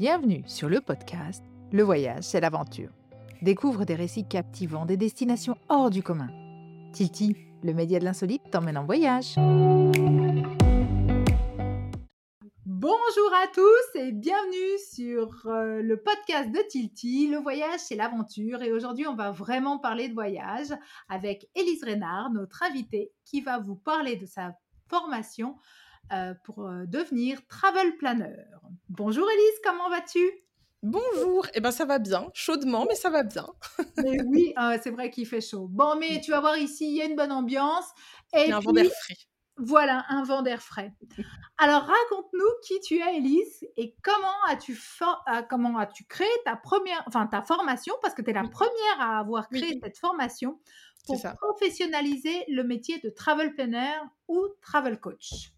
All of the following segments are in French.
Bienvenue sur le podcast Le voyage, c'est l'aventure. Découvre des récits captivants, des destinations hors du commun. Tilti, le média de l'insolite, t'emmène en voyage. Bonjour à tous et bienvenue sur euh, le podcast de Tilti, le voyage c'est l'aventure et aujourd'hui on va vraiment parler de voyage avec Élise Reynard, notre invitée qui va vous parler de sa formation euh, pour euh, devenir travel planner. Bonjour Élise, comment vas-tu? Bonjour, eh ben ça va bien, chaudement, mais ça va bien. mais oui, c'est vrai qu'il fait chaud. Bon, mais tu vas voir ici, il y a une bonne ambiance. Et il y a un vent d'air frais. Voilà, un vent d'air frais. Alors raconte-nous qui tu es, Elise, et comment as-tu euh, comment as-tu créé ta première, enfin ta formation, parce que tu es la première à avoir créé cette formation pour professionnaliser le métier de travel planner ou travel coach.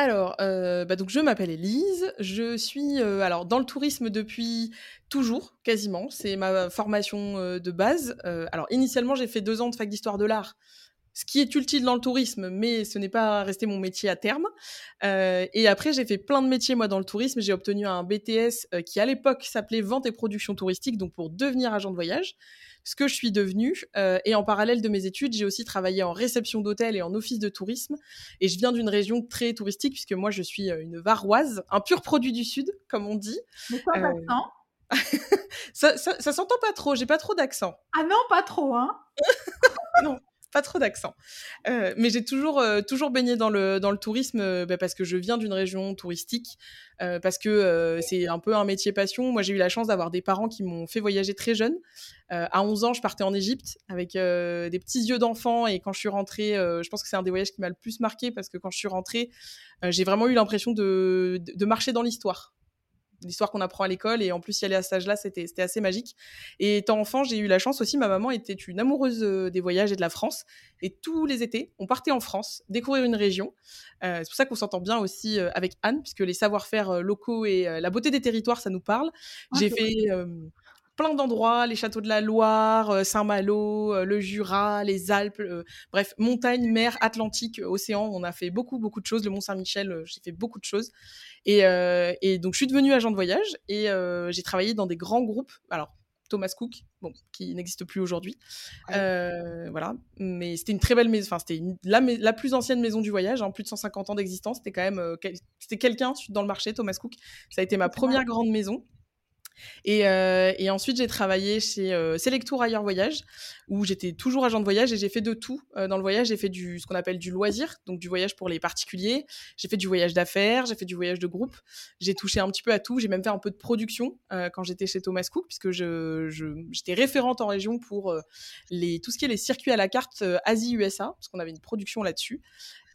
Alors, euh, bah, donc je m'appelle Elise, je suis euh, alors dans le tourisme depuis toujours, quasiment. C'est ma formation de base. alors initialement, j'ai fait deux ans de fac d'histoire de l'art ce qui est utile dans le tourisme, mais ce n'est pas resté mon métier à terme. Euh, et après, j'ai fait plein de métiers, moi, dans le tourisme. J'ai obtenu un BTS euh, qui, à l'époque, s'appelait Vente et Production Touristique, donc pour devenir agent de voyage, ce que je suis devenue. Euh, et en parallèle de mes études, j'ai aussi travaillé en réception d'hôtel et en office de tourisme. Et je viens d'une région très touristique, puisque moi, je suis une varoise, un pur produit du Sud, comme on dit. Mais quoi, ça, ça, ça s'entend pas trop, j'ai pas trop d'accent. Ah non, pas trop, hein Non pas trop d'accent. Euh, mais j'ai toujours, euh, toujours baigné dans le, dans le tourisme euh, bah, parce que je viens d'une région touristique, parce que c'est un peu un métier passion. Moi, j'ai eu la chance d'avoir des parents qui m'ont fait voyager très jeune. à 11 ans, je partais en Égypte avec des petits yeux d'enfant et quand je suis rentrée, je pense que c'est un des voyages qui m'a le plus marqué parce que quand je suis rentrée, j'ai vraiment eu l'impression de, de marcher dans l'histoire l'histoire qu'on apprend à l'école. Et en plus y aller à cet âge-là c'était assez magique. Et étant enfant j'ai eu la chance aussi ma maman était une amoureuse euh, des voyages et de la France. Et tous les étés on partait en France découvrir une région. Euh, c'est pour ça qu'on s'entend bien aussi euh, avec Anne puisque les savoir-faire locaux et la beauté des territoires ça nous parle. J'ai fait plein d'endroits, les châteaux de la Loire, Saint-Malo, le Jura, les Alpes, bref, montagne, mer, Atlantique, océan, on a fait beaucoup, beaucoup de choses. Le Mont-Saint-Michel, j'ai fait beaucoup de choses. Euh, et, donc, je suis devenue agent de voyage et euh, j'ai travaillé dans des grands groupes. Alors, Thomas Cook, bon, qui n'existe plus aujourd'hui. Euh, voilà, mais c'était une très belle maison. Enfin, c'était la, la, plus ancienne maison du voyage, hein, plus de 150 ans d'existence. C'était quand même, c'était quelqu'un dans le marché, Thomas Cook. Ça a été ma première grande maison. Euh, et, ensuite, j'ai travaillé chez euh, Selectour Ailleurs Voyage, où j'étais toujours agent de voyage et j'ai fait de tout. Euh, dans le voyage, j'ai fait du, ce qu'on appelle du loisir, donc du voyage pour les particuliers. J'ai fait du voyage d'affaires, j'ai fait du voyage de groupe. J'ai touché un petit peu à tout. J'ai même fait un peu de production quand j'étais chez Thomas Cook, puisque je, j'étais référente en région pour les, tout ce qui est les circuits à la carte Asie-USA, parce qu'on avait une production là-dessus.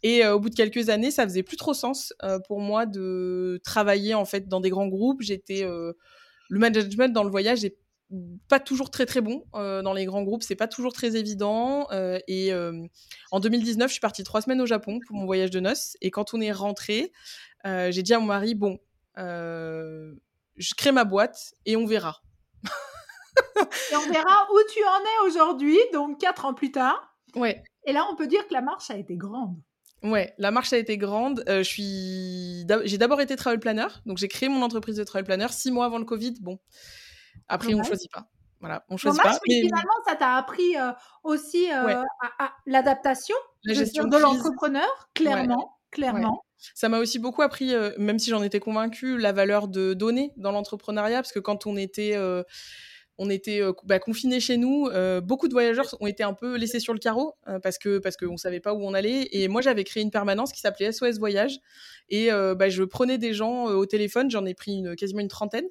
Et au bout de quelques années, ça faisait plus trop sens pour moi de travailler en fait dans des grands groupes. J'étais le management dans le voyage est pas toujours très très bon euh, dans les grands groupes, c'est pas toujours très évident. Euh, et euh, en 2019, je suis partie trois semaines au Japon pour mon voyage de noces. Et quand on est rentré, j'ai dit à mon mari bon, je crée ma boîte et on verra. et on verra où tu en es aujourd'hui, donc quatre ans plus tard. Ouais. Et là, on peut dire que la marche a été grande. Ouais, la marche a été grande. Euh, je suis, j'ai d'abord été travel planner, donc j'ai créé mon entreprise de travel planner six mois avant le Covid. Bon, après on choisit pas. Voilà, on choisit pas. Mais finalement, ça t'a appris euh, aussi euh, à, l'adaptation, la gestion de, l'entrepreneur, clairement, clairement. Ça m'a aussi beaucoup appris, même si j'en étais convaincue, la valeur de donner dans l'entrepreneuriat, parce que quand on était on était euh, bah, confinés chez nous. Euh, beaucoup de voyageurs ont été un peu laissés sur le carreau euh, parce que parce qu'on savait pas où on allait. Et moi, j'avais créé une permanence qui s'appelait SOS Voyage. Et bah, je prenais des gens au téléphone, j'en ai pris quasiment une trentaine,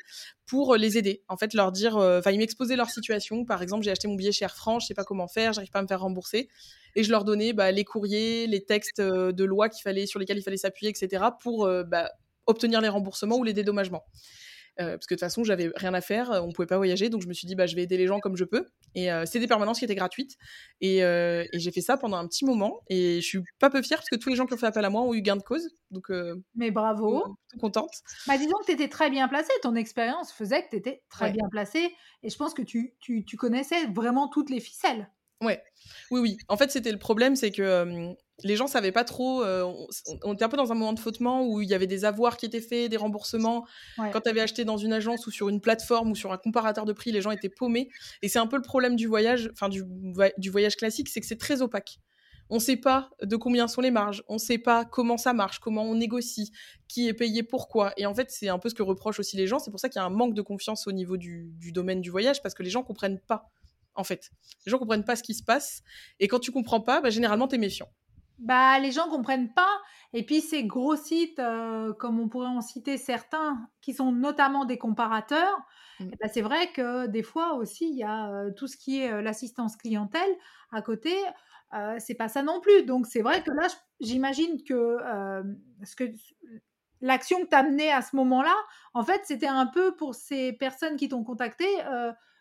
pour les aider. En fait, leur dire, enfin, ils m'exposaient leur situation. Par exemple, j'ai acheté mon billet chez Air France, je sais pas comment faire, j'arrive pas à me faire rembourser. Et je leur donnais bah, les courriers, les textes de loi qu'il fallait, sur lesquels il fallait s'appuyer, etc., pour obtenir les remboursements ou les dédommagements. Euh, parce que de toute façon, j'avais rien à faire, on pouvait pas voyager, donc je me suis dit, bah, je vais aider les gens comme je peux. Et euh, c'est des permanences qui étaient gratuites. Et, euh, et j'ai fait ça pendant un petit moment. Et je suis pas peu fière parce que tous les gens qui ont fait appel à moi ont eu gain de cause. Donc, Mais bravo. Tout contente. Bah, disons que tu étais très bien placée. Ton expérience faisait que tu étais très bien placée. Et je pense que tu, tu, tu connaissais vraiment toutes les ficelles. Ouais, oui, oui. En fait, c'était le problème, c'est que les gens savaient pas trop. Euh, on, était un peu dans un moment de flottement où il y avait des avoirs qui étaient faits, des remboursements. Quand tu avais acheté dans une agence ou sur une plateforme ou sur un comparateur de prix, les gens étaient paumés. Et c'est un peu le problème du voyage, enfin du, du voyage classique, c'est que c'est très opaque. On ne sait pas de combien sont les marges, on ne sait pas comment ça marche, comment on négocie, qui est payé pourquoi. Et en fait, c'est un peu ce que reprochent aussi les gens. C'est pour ça qu'il y a un manque de confiance au niveau du, du domaine du voyage parce que les gens comprennent pas en fait. Les gens comprennent pas ce qui se passe. Et quand tu comprends pas, bah, généralement, tu es méfiant. Bah, les gens comprennent pas. Et puis, ces gros sites, euh, comme on pourrait en citer certains, qui sont notamment des comparateurs, mmh. eh ben, c'est vrai que des fois aussi, il y a euh, tout ce qui est euh, l'assistance clientèle à côté. c'est pas ça non plus. Donc, c'est vrai que là, j'imagine que, ce que l'action que tu as menée à ce moment-là, en fait, c'était un peu pour ces personnes qui t'ont contacté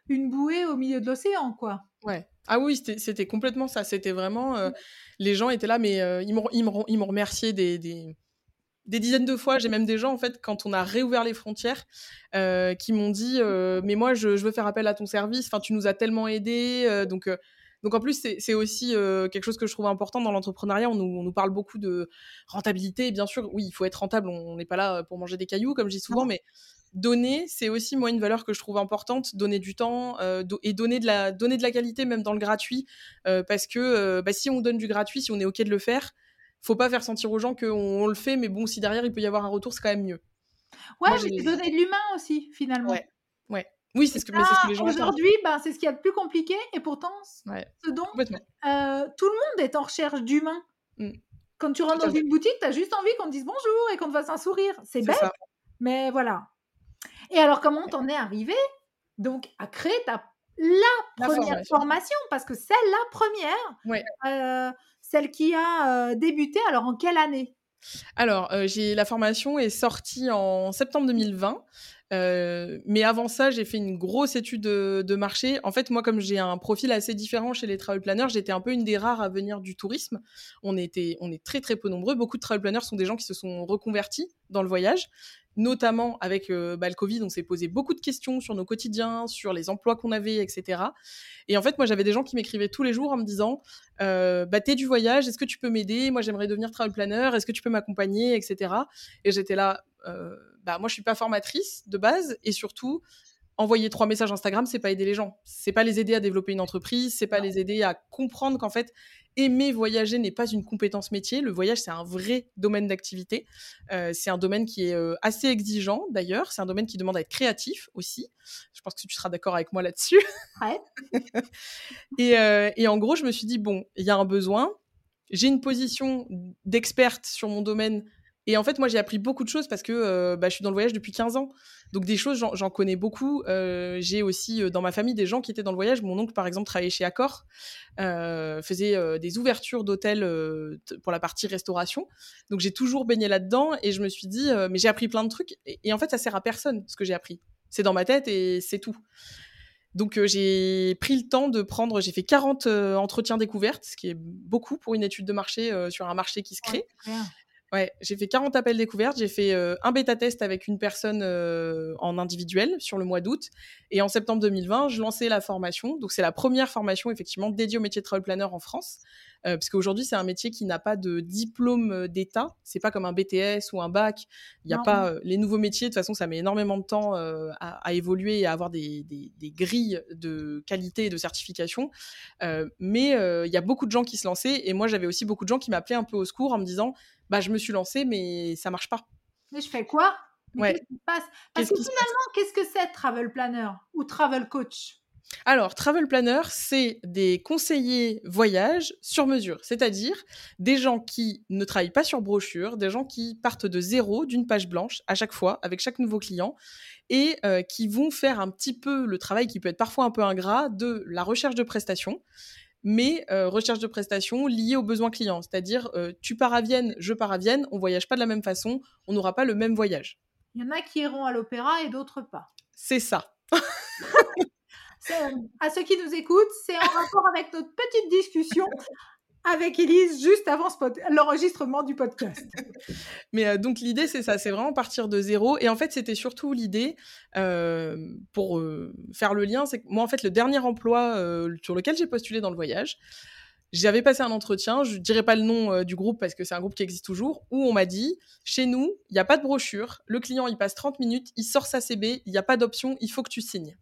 une bouée au milieu de l'océan, quoi. Ouais. Ah oui, c'était complètement ça. C'était vraiment. Euh, les gens étaient là, mais euh, ils m'ont remercié des, des, des, dizaines de fois. J'ai même des gens, en fait, quand on a réouvert les frontières, euh, qui m'ont dit Mais moi, je, je, veux faire appel à ton service. Enfin, tu nous as tellement aidés. donc. donc en plus, c'est aussi quelque chose que je trouve important dans l'entrepreneuriat. On, on nous, parle beaucoup de rentabilité. Bien sûr, oui, il faut être rentable. On n'est pas là pour manger des cailloux, comme je dis souvent, mais donner, c'est aussi moi une valeur que je trouve importante, donner du temps euh, et donner de, la, donner de la qualité même dans le gratuit, euh, parce que euh, bah, si on donne du gratuit, si on est OK de le faire, faut pas faire sentir aux gens qu'on on le fait, mais bon, si derrière il peut y avoir un retour, c'est quand même mieux. Ouais, mais c'est donner de l'humain aussi, finalement. Ouais, ouais. Oui, c'est ce, que, les gens Aujourd'hui, ben, c'est ce qu'il y a de plus compliqué, et pourtant, ce dont tout le monde est en recherche d'humain. Mmh. Quand tu rentres dans une boutique, tu as juste envie qu'on te dise bonjour et qu'on te fasse un sourire. C'est bête, mais voilà. Et alors, comment t'en es arrivé donc à créer ta la première formation. parce que c'est la première, euh, celle qui a euh, débuté. Alors, en quelle année? Alors, euh, j'ai la formation est sortie en septembre 2020. Mais avant ça, j'ai fait une grosse étude de, marché. En fait, moi, comme j'ai un profil assez différent chez les travel planners, j'étais un peu une des rares à venir du tourisme. On, était, on est très, très peu nombreux. Beaucoup de travel planners sont des gens qui se sont reconvertis dans le voyage notamment avec euh, bah, le Covid, on s'est posé beaucoup de questions sur nos quotidiens, sur les emplois qu'on avait, etc. Et en fait, moi, j'avais des gens qui m'écrivaient tous les jours en me disant euh, bah, T'es du voyage, est-ce que tu peux m'aider? Moi, j'aimerais devenir travel planner, est-ce que tu peux m'accompagner, etc. Et j'étais là euh, bah, Moi, je suis pas formatrice de base, et surtout, envoyer trois messages Instagram, c'est pas aider les gens. C'est pas les aider à développer une entreprise, c'est pas les aider à comprendre qu'en fait, aimer voyager n'est pas une compétence métier. Le voyage, c'est un vrai domaine d'activité. Euh, c'est un domaine qui est euh, assez exigeant, d'ailleurs. C'est un domaine qui demande à être créatif aussi. Je pense que tu seras d'accord avec moi là-dessus. Ouais. et, euh, et en gros, je me suis dit, bon, il y a un besoin. J'ai une position d'experte sur mon domaine et en fait, moi, j'ai appris beaucoup de choses parce que euh, bah, je suis dans le voyage depuis 15 ans. Donc, des choses, j'en connais beaucoup. Euh, j'ai aussi euh, dans ma famille des gens qui étaient dans le voyage. Mon oncle, par exemple, travaillait chez Accor, faisait des ouvertures d'hôtels pour la partie restauration. Donc, j'ai toujours baigné là-dedans et je me suis dit, mais j'ai appris plein de trucs. Et, en fait, ça sert à personne ce que j'ai appris. C'est dans ma tête et c'est tout. Donc j'ai pris le temps de prendre, j'ai fait 40 entretiens découvertes, ce qui est beaucoup pour une étude de marché sur un marché qui se crée. Ouais, j'ai fait 40 appels découvertes, j'ai fait euh, un bêta test avec une personne euh, en individuel sur le mois d'août et en septembre 2020, je lançais la formation. Donc c'est la première formation effectivement dédiée au métier de travel planner en France euh, parce qu'aujourd'hui c'est un métier qui n'a pas de diplôme d'état, c'est pas comme un BTS ou un bac, il n'y a pas les nouveaux métiers de toute façon ça met énormément de temps à, évoluer et à avoir des, des, des, grilles de qualité et de certification. mais il y a beaucoup de gens qui se lançaient. Et moi j'avais aussi beaucoup de gens qui m'appelaient un peu au secours en me disant bah, je me suis lancée, mais ça marche pas. Mais je fais quoi? Qu'est-ce qui se passe? Parce que finalement, qu'est-ce que c'est travel planner ou travel coach? Alors, travel planner, c'est des conseillers voyage sur mesure, c'est-à-dire des gens qui ne travaillent pas sur brochure, des gens qui partent de zéro, d'une page blanche à chaque fois, avec chaque nouveau client, et euh, qui vont faire un petit peu le travail qui peut être parfois un peu ingrat de la recherche de prestations mais euh, recherche de prestations liée aux besoins clients. C'est-à-dire, euh, tu pars à Vienne, je pars à Vienne, on voyage pas de la même façon, on n'aura pas le même voyage. Il y en a qui iront à l'opéra et d'autres pas. C'est ça. à ceux qui nous écoutent, c'est en rapport avec notre petite discussion avec Elise juste avant l'enregistrement du podcast. Mais euh, donc l'idée c'est ça, c'est vraiment partir de zéro. Et en fait c'était surtout l'idée euh, pour euh, faire le lien, c'est que moi en fait le dernier emploi sur lequel j'ai postulé dans le voyage, J'avais passé un entretien, je ne dirais pas le nom euh, du groupe parce que c'est un groupe qui existe toujours, où on m'a dit chez nous, il n'y a pas de brochure, le client il passe 30 minutes, il sort sa CB, il n'y a pas d'option, il faut que tu signes.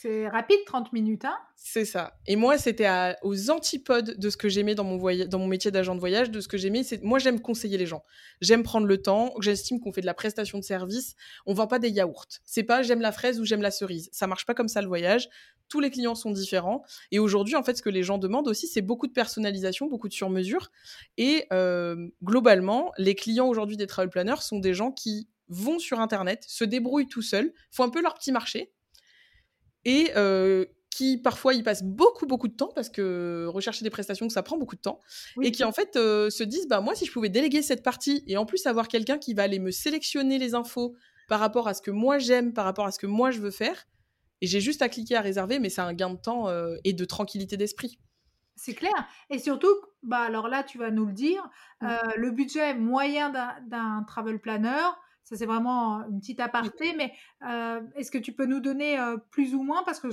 C'est rapide, 30 minutes, hein C'est ça. Et moi, c'était aux antipodes de ce que j'aimais dans mon, métier d'agent de voyage, de ce que j'aimais. C'est Moi, j'aime conseiller les gens. J'aime prendre le temps. J'estime qu'on fait de la prestation de service. On vend pas des yaourts. C'est pas j'aime la fraise ou j'aime la cerise. Ça marche pas comme ça le voyage. Tous les clients sont différents. Et aujourd'hui, en fait, ce que les gens demandent aussi, c'est beaucoup de personnalisation, beaucoup de sur-mesure. Et euh, globalement, les clients aujourd'hui des travel planners sont des gens qui vont sur Internet, se débrouillent tout seuls, font un peu leur petit marché et qui parfois y passent beaucoup beaucoup de temps parce que rechercher des prestations ça prend beaucoup de temps et qui en fait se disent bah moi si je pouvais déléguer cette partie et en plus avoir quelqu'un qui va aller me sélectionner les infos par rapport à ce que moi j'aime par rapport à ce que moi je veux faire et j'ai juste à cliquer à réserver mais c'est un gain de temps et de tranquillité d'esprit c'est clair. Et surtout, bah alors là, tu vas nous le dire, mmh. le budget moyen d'un travel planner, ça, c'est vraiment une petite aparté, mais est-ce que tu peux nous donner plus ou moins Parce que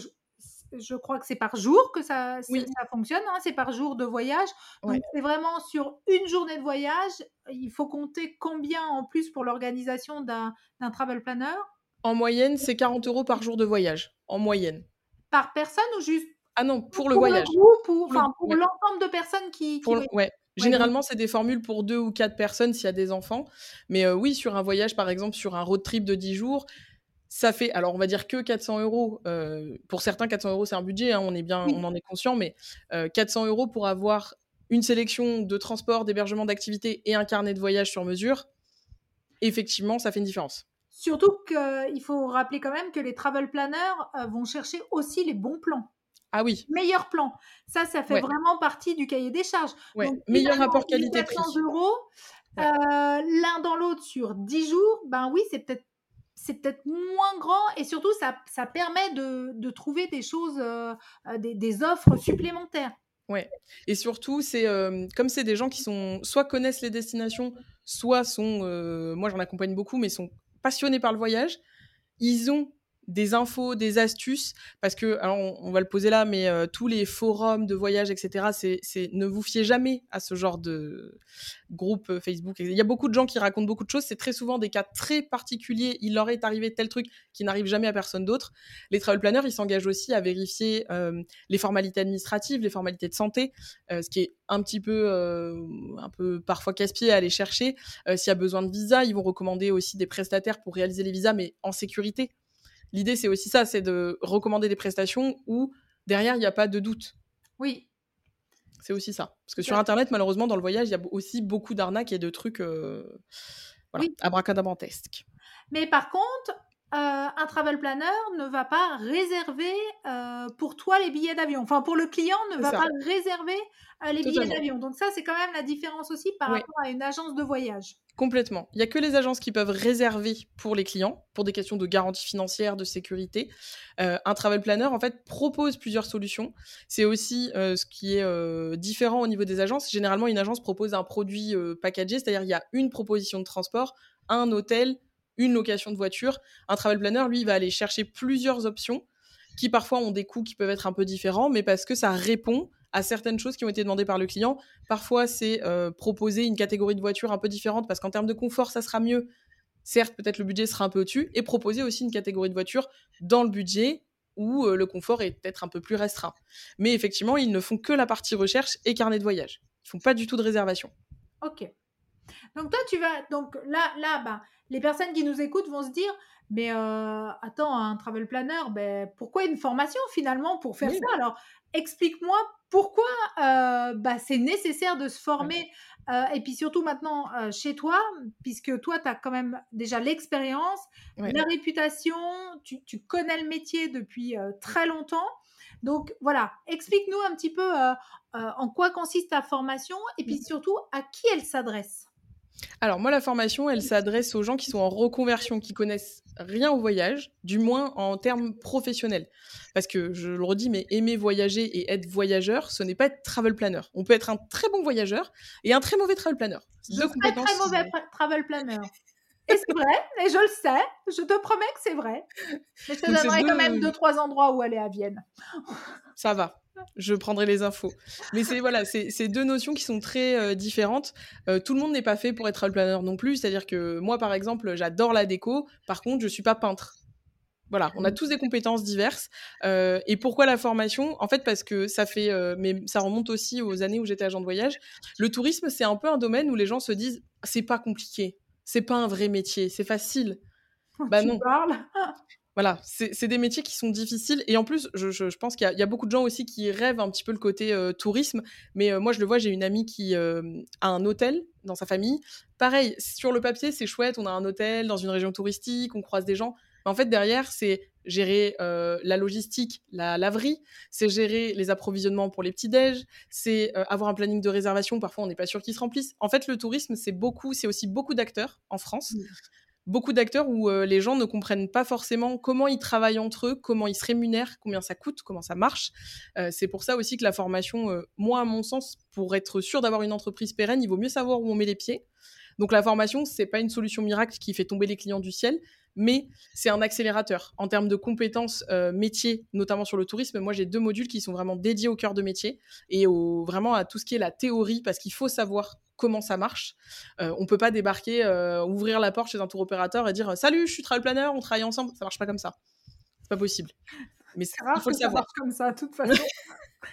je, crois que c'est par jour que ça, ça fonctionne, hein, c'est par jour de voyage. Donc, c'est vraiment sur une journée de voyage, il faut compter combien en plus pour l'organisation d'un travel planner? En moyenne, c'est 40 euros par jour de voyage, en moyenne. Par personne ou juste Ah non, pour le voyage. pour, pour l'ensemble de personnes qui. qui... Ouais. Généralement, c'est des formules pour deux ou quatre personnes s'il y a des enfants. Mais euh, oui, sur un voyage, par exemple, sur un road trip de 10 jours, ça fait, alors on va dire que 400 euros. Euh, pour certains, 400 euros, c'est un budget, hein, on, est bien, on en est conscient, mais 400 euh, euros pour avoir une sélection de transport, d'hébergement, d'activité et un carnet de voyage sur mesure, effectivement, ça fait une différence. Surtout qu'il faut rappeler quand même que les travel planners vont chercher aussi les bons plans. Ah oui. Meilleur plan. Ça, ça fait vraiment partie du cahier des charges. Meilleur rapport qualité-prix. euros, euh, l'un dans l'autre sur 10 jours, ben oui, c'est peut-être c'est peut-être moins grand et surtout ça, ça permet de, de trouver des choses, euh, euh, des, des, offres supplémentaires. Ouais. Et surtout, c'est comme c'est des gens qui sont soit connaissent les destinations, soit sont, moi j'en accompagne beaucoup, mais sont passionnés par le voyage. Ils ont des infos, des astuces, parce que, alors on, va le poser là, mais euh, tous les forums de voyage, etc., c'est ne vous fiez jamais à ce genre de groupe euh, Facebook. Il y a beaucoup de gens qui racontent beaucoup de choses, c'est très souvent des cas très particuliers, il leur est arrivé tel truc qui n'arrive jamais à personne d'autre. Les travel planners, ils s'engagent aussi à vérifier euh, les formalités administratives, les formalités de santé, ce qui est un petit peu, un peu parfois casse-pied à aller chercher. S'il y a besoin de visa, ils vont recommander aussi des prestataires pour réaliser les visas, mais en sécurité. L'idée, c'est aussi ça, c'est de recommander des prestations où derrière, il n'y a pas de doute. Oui. C'est aussi ça. Parce que sur Internet, malheureusement, dans le voyage, il y a aussi beaucoup d'arnaques et de trucs euh, voilà, abracadabrantesques. Mais par contre, euh, un travel planner ne va pas réserver euh, pour toi les billets d'avion. Enfin, pour le client, ne va pas réserver euh, les billets d'avion. Donc ça, c'est quand même la différence aussi par rapport à une agence de voyage. Complètement. Il n'y a que les agences qui peuvent réserver pour les clients, pour des questions de garantie financière, de sécurité. un travel planner, en fait, propose plusieurs solutions. C'est aussi ce qui est différent au niveau des agences. Généralement, une agence propose un produit packagé, c'est-à-dire il y a une proposition de transport, un hôtel, une location de voiture. Un travel planner, lui, va aller chercher plusieurs options qui parfois ont des coûts qui peuvent être un peu différents, mais parce que ça répond à certaines choses qui ont été demandées par le client. Parfois, c'est euh, proposer une catégorie de voiture un peu différente parce qu'en termes de confort, ça sera mieux. Certes, peut-être le budget sera un peu au-dessus, et proposer aussi une catégorie de voiture dans le budget où euh, le confort est peut-être un peu plus restreint. Mais effectivement, ils ne font que la partie recherche et carnet de voyage. Ils font pas du tout de réservation. Ok. Donc toi, tu vas donc là, là, bah, les personnes qui nous écoutent vont se dire, mais euh, attends, un travel planner, ben, pourquoi une formation finalement pour faire ça? Alors, explique-moi pourquoi euh, bah, c'est nécessaire de se former, euh, et puis surtout maintenant chez toi, puisque toi, tu as quand même déjà l'expérience, la réputation, tu, tu, connais le métier depuis très longtemps. Donc voilà, explique-nous un petit peu en quoi consiste ta formation, et puis mmh. surtout à qui elle s'adresse? Alors moi, la formation, elle s'adresse aux gens qui sont en reconversion, qui connaissent rien au voyage, du moins en termes professionnels. Parce que je le redis, mais aimer voyager et être voyageur, ce n'est pas être travel planner. On peut être un très bon voyageur et un très mauvais travel planner. Deux compétences. Très mauvais travel planner. Et c'est vrai, et je le sais, je te promets que c'est vrai. Mais je te donnerai quand même deux, trois endroits où aller à Vienne. Ça va, je prendrai les infos. Mais c'est voilà, c'est deux notions qui sont très euh, différentes. Euh, tout le monde n'est pas fait pour être planner non plus. C'est-à-dire que moi, par exemple, j'adore la déco. Par contre, je suis pas peintre. Voilà, on a mmh. tous des compétences diverses. Euh, et pourquoi la formation? En fait, parce que ça fait, mais ça remonte aussi aux années où j'étais agent de voyage. Le tourisme, c'est un peu un domaine où les gens se disent, c'est pas compliqué, c'est pas un vrai métier, c'est facile. Bah tu non. Parles voilà, c'est des métiers qui sont difficiles. Et en plus, je, pense qu'il y, a beaucoup de gens aussi qui rêvent un petit peu le côté euh, tourisme. Mais euh, moi, je le vois, j'ai une amie qui euh, a un hôtel dans sa famille. Pareil, sur le papier, c'est chouette. On a un hôtel dans une région touristique, on croise des gens. Mais en fait, derrière, c'est gérer la logistique, la laverie, c'est gérer les approvisionnements pour les petits-déj, c'est avoir un planning de réservation. Parfois, on n'est pas sûr qu'ils se remplissent. En fait, le tourisme, c'est beaucoup, c'est aussi beaucoup d'acteurs en France beaucoup d'acteurs où euh, les gens ne comprennent pas forcément comment ils travaillent entre eux, comment ils se rémunèrent, combien ça coûte, comment ça marche. Euh, c'est pour ça aussi que la formation, euh, moi à mon sens, pour être sûr d'avoir une entreprise pérenne, il vaut mieux savoir où on met les pieds. Donc la formation, c'est pas une solution miracle qui fait tomber les clients du ciel, mais c'est un accélérateur en termes de compétences métiers, notamment sur le tourisme. Moi, j'ai deux modules qui sont vraiment dédiés au cœur de métier et au, vraiment à tout ce qui est la théorie, parce qu'il faut savoir comment ça marche. Euh, on peut pas débarquer, euh, ouvrir la porte chez un tour opérateur et dire Salut, je suis travel planner, on travaille ensemble. Ça marche pas comme ça. C'est pas possible. Mais il faut le savoir. Ça comme ça, de toute façon.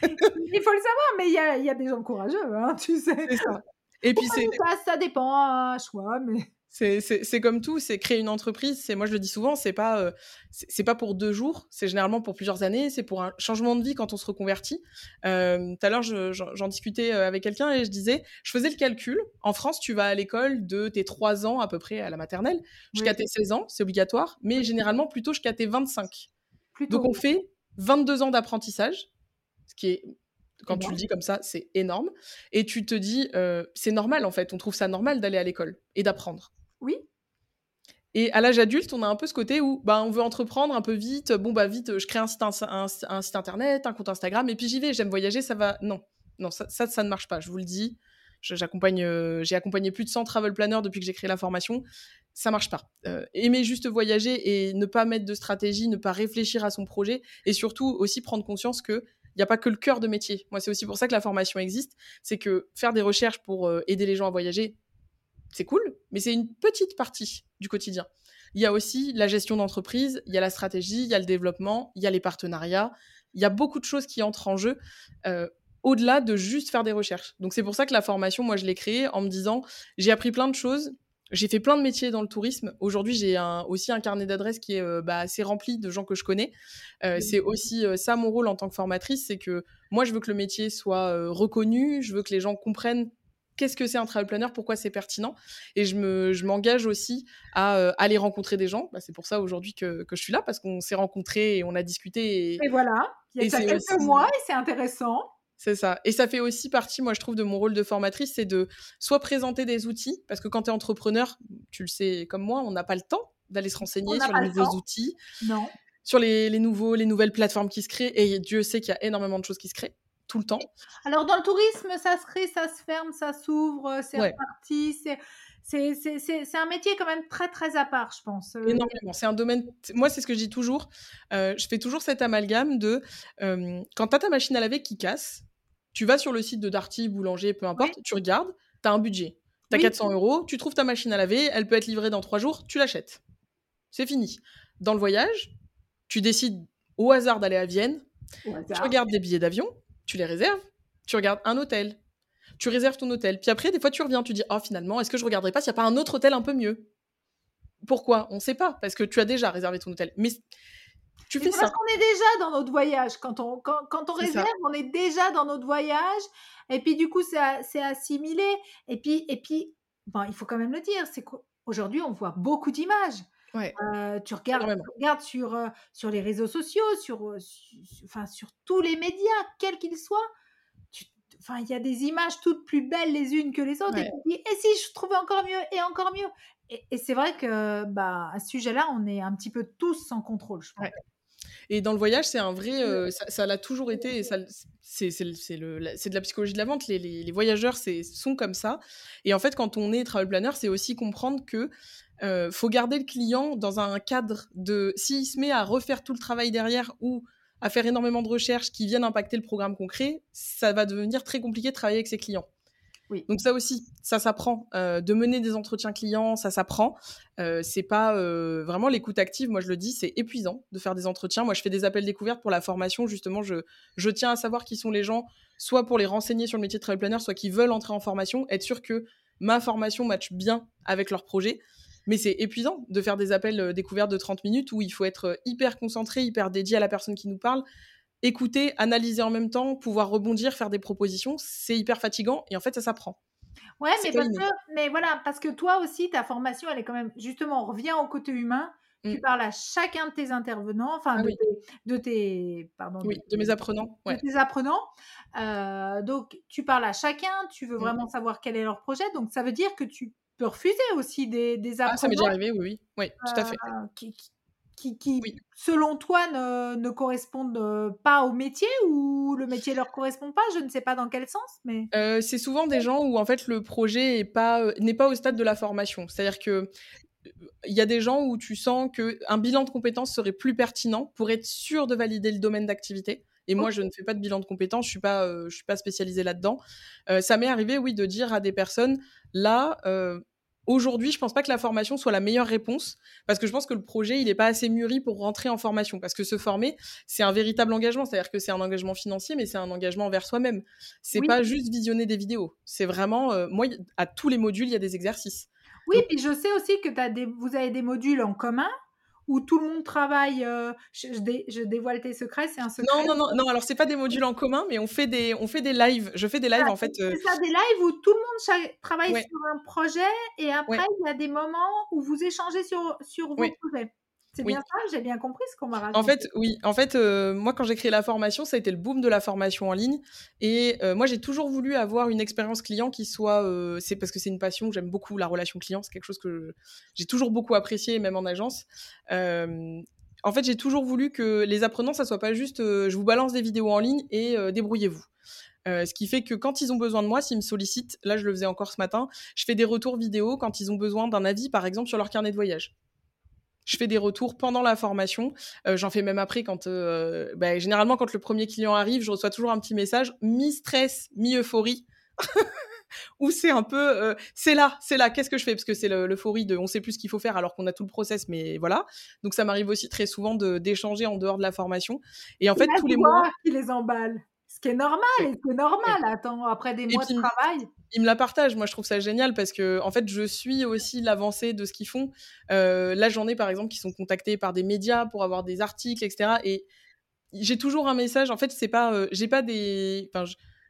il faut le savoir, mais il y a, des gens courageux, hein, tu sais. Ça. Et puis c'est. Ça, dépend à choix, mais. C'est comme tout, c'est créer une entreprise. C'est moi je le dis souvent, c'est pas euh, c'est pas pour deux jours, c'est généralement pour plusieurs années. C'est pour un changement de vie quand on se reconvertit. Euh, tout à l'heure, j'en discutais euh, avec quelqu'un et je disais, je faisais le calcul. En France, tu vas à l'école de tes 3 ans à peu près à la maternelle jusqu'à tes 16 ans, c'est obligatoire, mais généralement plutôt jusqu'à tes 25. Donc on fait 22 ans d'apprentissage, ce qui est quand tu le dis comme ça, c'est énorme. Et tu te dis, c'est normal en fait, on trouve ça normal d'aller à l'école et d'apprendre. Oui. Et à l'âge adulte, on a un peu ce côté où bah, on veut entreprendre un peu vite. Bon, bah vite, je crée un site, un, site internet, un compte Instagram, et puis j'y vais, j'aime voyager, ça va. Non, non, ça, ça, ne marche pas, je vous le dis. J'accompagne, euh, j'ai accompagné plus de 100 travel planners depuis que j'ai créé la formation. Ça marche pas. Euh, aimer juste voyager et ne pas mettre de stratégie, ne pas réfléchir à son projet, et surtout aussi prendre conscience que il n'y a pas que le cœur de métier. Moi, c'est aussi pour ça que la formation existe. C'est que faire des recherches pour euh, aider les gens à voyager, c'est cool, mais c'est une petite partie du quotidien. Il y a aussi la gestion d'entreprise, il y a la stratégie, il y a le développement, il y a les partenariats, il y a beaucoup de choses qui entrent en jeu. Euh, au-delà de juste faire des recherches. Donc c'est pour ça que la formation, moi, je l'ai créée en me disant, j'ai appris plein de choses, j'ai fait plein de métiers dans le tourisme. Aujourd'hui, j'ai aussi un carnet d'adresses qui est euh, bah, assez rempli de gens que je connais. Euh, c'est aussi ça mon rôle en tant que formatrice, c'est que moi, je veux que le métier soit reconnu, je veux que les gens comprennent qu'est-ce que c'est un travel planner, pourquoi c'est pertinent. Et je, me, je m'engage aussi à euh, aller rencontrer des gens. Bah, c'est pour ça aujourd'hui que, que, je suis là, parce qu'on s'est rencontrés et on a discuté. Et, voilà, il y a quelques mois et c'est intéressant. C'est ça. Et ça fait aussi partie, moi, je trouve, de mon rôle de formatrice, c'est de soit présenter des outils, parce que quand tu es entrepreneur, tu le sais comme moi, on n'a pas le temps d'aller se renseigner sur les nouveaux outils. Non. Sur les, les, nouveaux, les nouvelles plateformes qui se créent. Et Dieu sait qu'il y a énormément de choses qui se créent tout le temps. Alors, dans le tourisme, ça se crée, ça se ferme, ça s'ouvre, c'est reparti. C'est. C'est un métier quand même très très à part, je pense. Euh. Énormément. C'est un domaine. Moi, c'est ce que je dis toujours. Euh, je fais toujours cet amalgame de quand tu as ta machine à laver qui casse, tu vas sur le site de Darty, Boulanger, peu importe, tu regardes, tu as un budget. Tu as 400 euros, tu trouves ta machine à laver, elle peut être livrée dans trois jours, tu l'achètes. C'est fini. Dans le voyage, tu décides au hasard d'aller à Vienne, tu regardes des billets d'avion, tu les réserves, tu regardes un hôtel, tu réserves ton hôtel. Puis après, des fois, tu reviens, tu dis, oh, finalement, est-ce que je regarderai pas s'il n'y a pas un autre hôtel un peu mieux? Pourquoi? On ne sait pas, parce que tu as déjà réservé ton hôtel. Mais tu fais ça. Parce qu'on est déjà dans notre voyage. Quand on, quand, on réserve, on est déjà dans notre voyage. Et puis, du coup, c'est assimilé. Et puis, et puis bon, il faut quand même le dire, c'est qu'aujourd'hui, on voit beaucoup d'images. Euh, tu regardes, regardes sur, euh, sur les réseaux sociaux, sur, euh, enfin, sur tous les médias, quels qu'ils soient. Enfin, il y a des images toutes plus belles les unes que les autres. Et, si je trouvais encore mieux et encore mieux? Et, c'est vrai que bah, à ce sujet-là, on est un petit peu tous sans contrôle, je pense. Et dans le voyage, c'est un vrai. ça l'a toujours été. C'est de la psychologie de la vente. Les, les, les voyageurs sont comme ça. Et en fait, quand on est travel planner, c'est aussi comprendre que euh, faut garder le client dans un cadre de s'il se met à refaire tout le travail derrière ou à faire énormément de recherches qui viennent impacter le programme concret, ça va devenir très compliqué de travailler avec ses clients. Oui. Donc ça aussi, ça s'apprend. Euh, de mener des entretiens clients, ça s'apprend. Euh, c'est pas euh, vraiment l'écoute active. Moi, je le dis, c'est épuisant de faire des entretiens. Moi, je fais des appels découvertes pour la formation. Justement, je, je tiens à savoir qui sont les gens, soit pour les renseigner sur le métier de travel planner, soit qui veulent entrer en formation, être sûr que ma formation matche bien avec leur projet. Mais c'est épuisant de faire des appels euh, découvertes de 30 minutes où il faut être euh, hyper concentré, hyper dédié à la personne qui nous parle, écouter, analyser en même temps, pouvoir rebondir, faire des propositions. C'est hyper fatigant et en fait, ça s'apprend. Ouais, mais, parce que, mais voilà, parce que toi aussi, ta formation, elle est quand même, justement, on revient au côté humain. Tu mmh. parles à chacun de tes intervenants, enfin, ah de, tes, de, tes, pardon, oui, de, mes apprenants. Ouais. De tes apprenants. Euh, donc, tu parles à chacun, tu veux mmh. vraiment savoir quel est leur projet. Donc, ça veut dire que tu peux refuser aussi des, des. Ah, ça m'est déjà arrivé, oui, oui, oui, tout à fait. Euh, qui, qui, qui selon toi, ne, ne, correspondent euh, pas au métier ou le métier leur correspond pas? Je ne sais pas dans quel sens, mais euh, c'est souvent des gens où en fait le projet n'est pas n'est pas au stade de la formation. C'est-à-dire que il y a des gens où tu sens que un bilan de compétences serait plus pertinent pour être sûr de valider le domaine d'activité. Et moi, je ne fais pas de bilan de compétences, je suis pas, je suis pas spécialisée là-dedans. ça m'est arrivé, oui, de dire à des personnes, là, Aujourd'hui, je pense pas que la formation soit la meilleure réponse parce que je pense que le projet, il n'est pas assez mûri pour rentrer en formation parce que se former, c'est un véritable engagement, c'est-à-dire que c'est un engagement financier mais c'est un engagement envers soi-même. C'est n'est pas juste visionner des vidéos, c'est vraiment euh, moi à tous les modules, il y a des exercices. Oui, puis je sais aussi que as des, vous avez des modules en commun où tout le monde travaille. Euh, je, dévoile tes secrets, c'est un secret. Non, non, non, non. Alors c'est pas des modules en commun, mais on fait des, on fait des lives. Je fais des lives en fait. C'est euh ça, des lives où tout le monde travaille sur un projet et après il y a des moments où vous échangez sur sur vos projets. C'est bien ça, j'ai bien compris ce qu'on m'a raconté. En fait, oui. En fait, euh, moi, quand j'ai créé la formation, ça a été le boom de la formation en ligne. Et euh, moi, j'ai toujours voulu avoir une expérience client qui soit. Euh, c'est parce que c'est une passion. J'aime beaucoup la relation client. C'est quelque chose que j'ai toujours beaucoup apprécié, même en agence. en fait, j'ai toujours voulu que les apprenants, ça soit pas juste je vous balance des vidéos en ligne et débrouillez-vous. ce qui fait que quand ils ont besoin de moi, s'ils me sollicitent, là je le faisais encore ce matin, je fais des retours vidéo quand ils ont besoin d'un avis, par exemple, sur leur carnet de voyage. Je fais des retours pendant la formation. Euh, j'en fais même après quand, euh, bah, généralement, quand le premier client arrive, je reçois toujours un petit message mi-stress, mi-euphorie. où c'est un peu, euh, c'est là, c'est là, qu'est-ce que je fais? Parce que c'est l'euphorie de on sait plus ce qu'il faut faire alors qu'on a tout le process, mais voilà. Donc ça m'arrive aussi très souvent d'échanger en dehors de la formation. Et en fait, tous les mois. qui les emballe. Qui est normal, c'est normal. Attends, après des mois de travail. Ils me la partagent. Moi, je trouve ça génial parce que, en fait, je suis aussi l'avancée de ce qu'ils font. Euh, là, j'en ai, par exemple, qui sont contactés par des médias pour avoir des articles, etc. Et j'ai toujours un message. En fait, c'est pas, euh, j'ai pas des, enfin,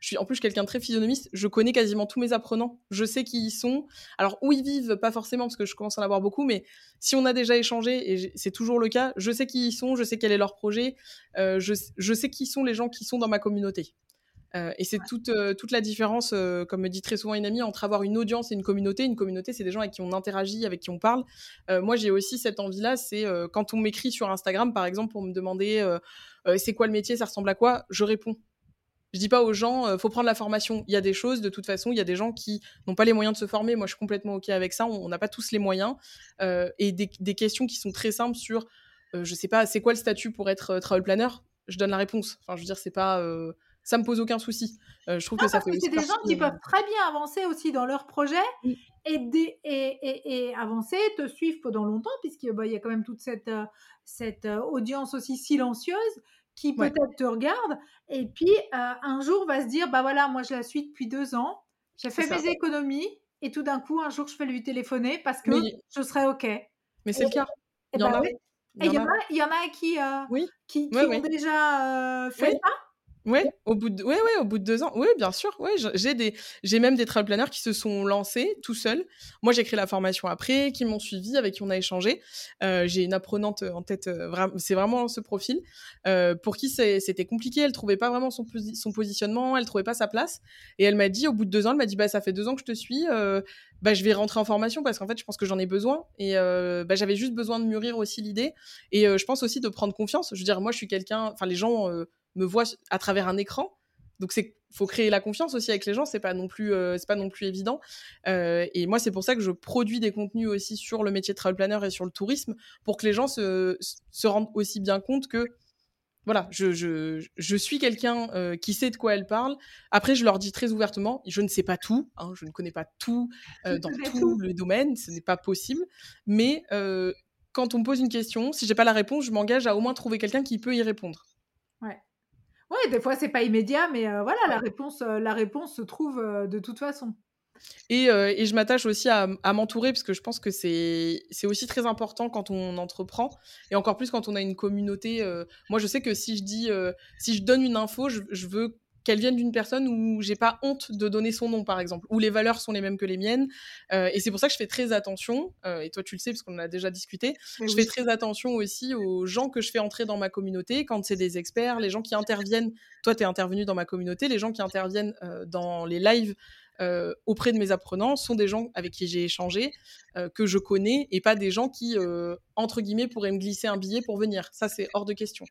je suis en plus quelqu'un de très physionomiste. Je connais quasiment tous mes apprenants. Je sais qui ils sont. Alors où ils vivent, pas forcément parce que je commence à en avoir beaucoup, mais si on a déjà échangé et c'est toujours le cas, je sais qui ils sont, je sais quel est leur projet, euh, je, sais qui sont les gens qui sont dans ma communauté. Euh, et c'est toute, euh, toute la différence, comme me dit très souvent une amie, entre avoir une audience et une communauté. Une communauté, c'est des gens avec qui on interagit, avec qui on parle. moi, j'ai aussi cette envie-là, c'est quand on m'écrit sur Instagram, par exemple, pour me demander c'est quoi le métier, ça ressemble à quoi, je réponds. Je dis pas aux gens, euh, faut prendre la formation. Il y a des choses, de toute façon, il y a des gens qui n'ont pas les moyens de se former. Moi, je suis complètement OK avec ça. On n'a pas tous les moyens. Euh, et des, questions qui sont très simples sur, euh, je sais pas, c'est quoi le statut pour être travel planner? Je donne la réponse. Enfin, je veux dire, c'est pas. ça me pose aucun souci. je trouve que ça fait C'est des gens qui peuvent très bien avancer aussi dans leur projet. Et, et, et, avancer, te suivre pendant longtemps, puisqu'il bah, y a quand même toute cette, cette audience aussi silencieuse qui peut-être te regarde et puis euh, un jour va se dire bah voilà moi je la suis depuis deux ans j'ai fait mes économies et tout d'un coup un jour je vais lui téléphoner parce que je serai ok. mais c'est le cas. il y, en a. qui, euh, oui. qui, qui ont déjà euh, fait ça oui, au bout de, ouais, ouais, au bout de deux ans. Oui, bien sûr. Ouais, j'ai des, j'ai même des travel planners qui se sont lancés tout seuls. Moi, j'ai créé la formation après, qui m'ont suivi, avec qui on a échangé. Euh, j'ai une apprenante en tête, euh, c'est vraiment ce profil, euh, pour qui c'était compliqué. Elle trouvait pas vraiment son, son positionnement, elle trouvait pas sa place. Et elle m'a dit, au bout de deux ans, elle m'a dit, bah, ça fait deux ans que je te suis, euh, bah, je vais rentrer en formation parce qu'en fait, je pense que j'en ai besoin. Et euh, bah, j'avais juste besoin de mûrir aussi l'idée. Et euh, je pense aussi de prendre confiance. Je veux dire, moi, je suis quelqu'un, enfin, les gens me voit à travers un écran. donc c'est faut créer la confiance aussi avec les gens, c'est pas non plus c'est pas non plus évident. et moi c'est pour ça que je produis des contenus aussi sur le métier de travel planner et sur le tourisme pour que les gens se, se rendent aussi bien compte que voilà, je, je, je suis quelqu'un euh, qui sait de quoi elle parle. Après, je leur dis très ouvertement, je ne sais pas tout, hein, je ne connais pas tout euh, dans tout, le domaine, ce n'est pas possible. Mais euh, quand on me pose une question, si j'ai pas la réponse, je m'engage à au moins trouver quelqu'un qui peut y répondre. Ouais. Des fois c'est pas immédiat, mais voilà, la réponse, la réponse se trouve de toute façon. Et, et, je m'attache aussi à, à m'entourer parce que je pense que c'est aussi très important quand on entreprend et encore plus quand on a une communauté. moi, je sais que si je dis, si je donne une info, je, je veux qu'elle vienne d'une personne où j'ai pas honte de donner son nom, par exemple, où les valeurs sont les mêmes que les miennes. et c'est pour ça que je fais très attention, et toi tu le sais parce qu'on en a déjà discuté, je fais très attention aussi aux gens que je fais entrer dans ma communauté, quand c'est des experts, les gens qui interviennent, toi tu es intervenu dans ma communauté, les gens qui interviennent dans les lives euh, auprès de mes apprenants sont des gens avec qui j'ai échangé, euh, que je connais, et pas des gens qui, euh, entre guillemets, pourraient me glisser un billet pour venir. Ça, c'est hors de question.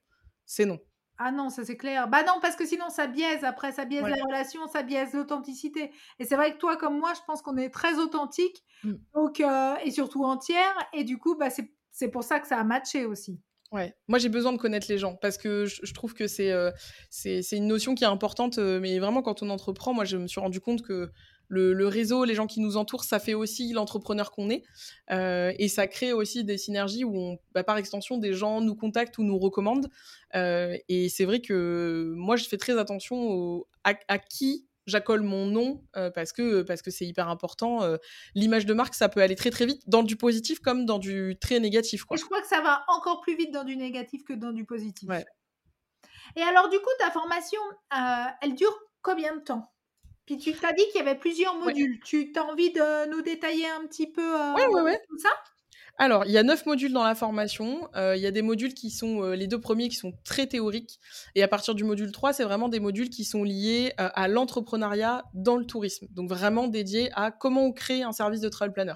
C'est non. Ah non, ça c'est clair. Bah non, parce que sinon ça biaise après, ça biaise la relation, ça biaise l'authenticité. Et c'est vrai que toi comme moi, je pense qu'on est très authentique, mmh. donc et surtout entière. Et du coup, bah c'est pour ça que ça a matché aussi. Ouais, moi j'ai besoin de connaître les gens parce que je, trouve que c'est c'est une notion qui est importante, mais vraiment quand on entreprend, moi je me suis rendu compte que le, réseau, les gens qui nous entourent, ça fait aussi l'entrepreneur qu'on est. et ça crée aussi des synergies où, on, bah, par extension, des gens nous contactent ou nous recommandent. et c'est vrai que moi, je fais très attention à, qui j'accole mon nom parce que parce que c'est hyper important. L'image de marque, ça peut aller très très vite dans du positif comme dans du très négatif. Quoi. Et je crois que ça va encore plus vite dans du négatif que dans du positif. Et alors du coup, ta formation, elle dure combien de temps? Puis tu t'as dit qu'il y avait plusieurs modules. Tu as envie de nous détailler un petit peu tout ça? Alors, il y a neuf modules dans la formation. Euh, il y a des modules qui sont euh, les deux premiers qui sont très théoriques. Et à partir du module 3, c'est vraiment des modules qui sont liés euh, à l'entrepreneuriat dans le tourisme. Donc vraiment dédiés à comment on crée un service de travel planner.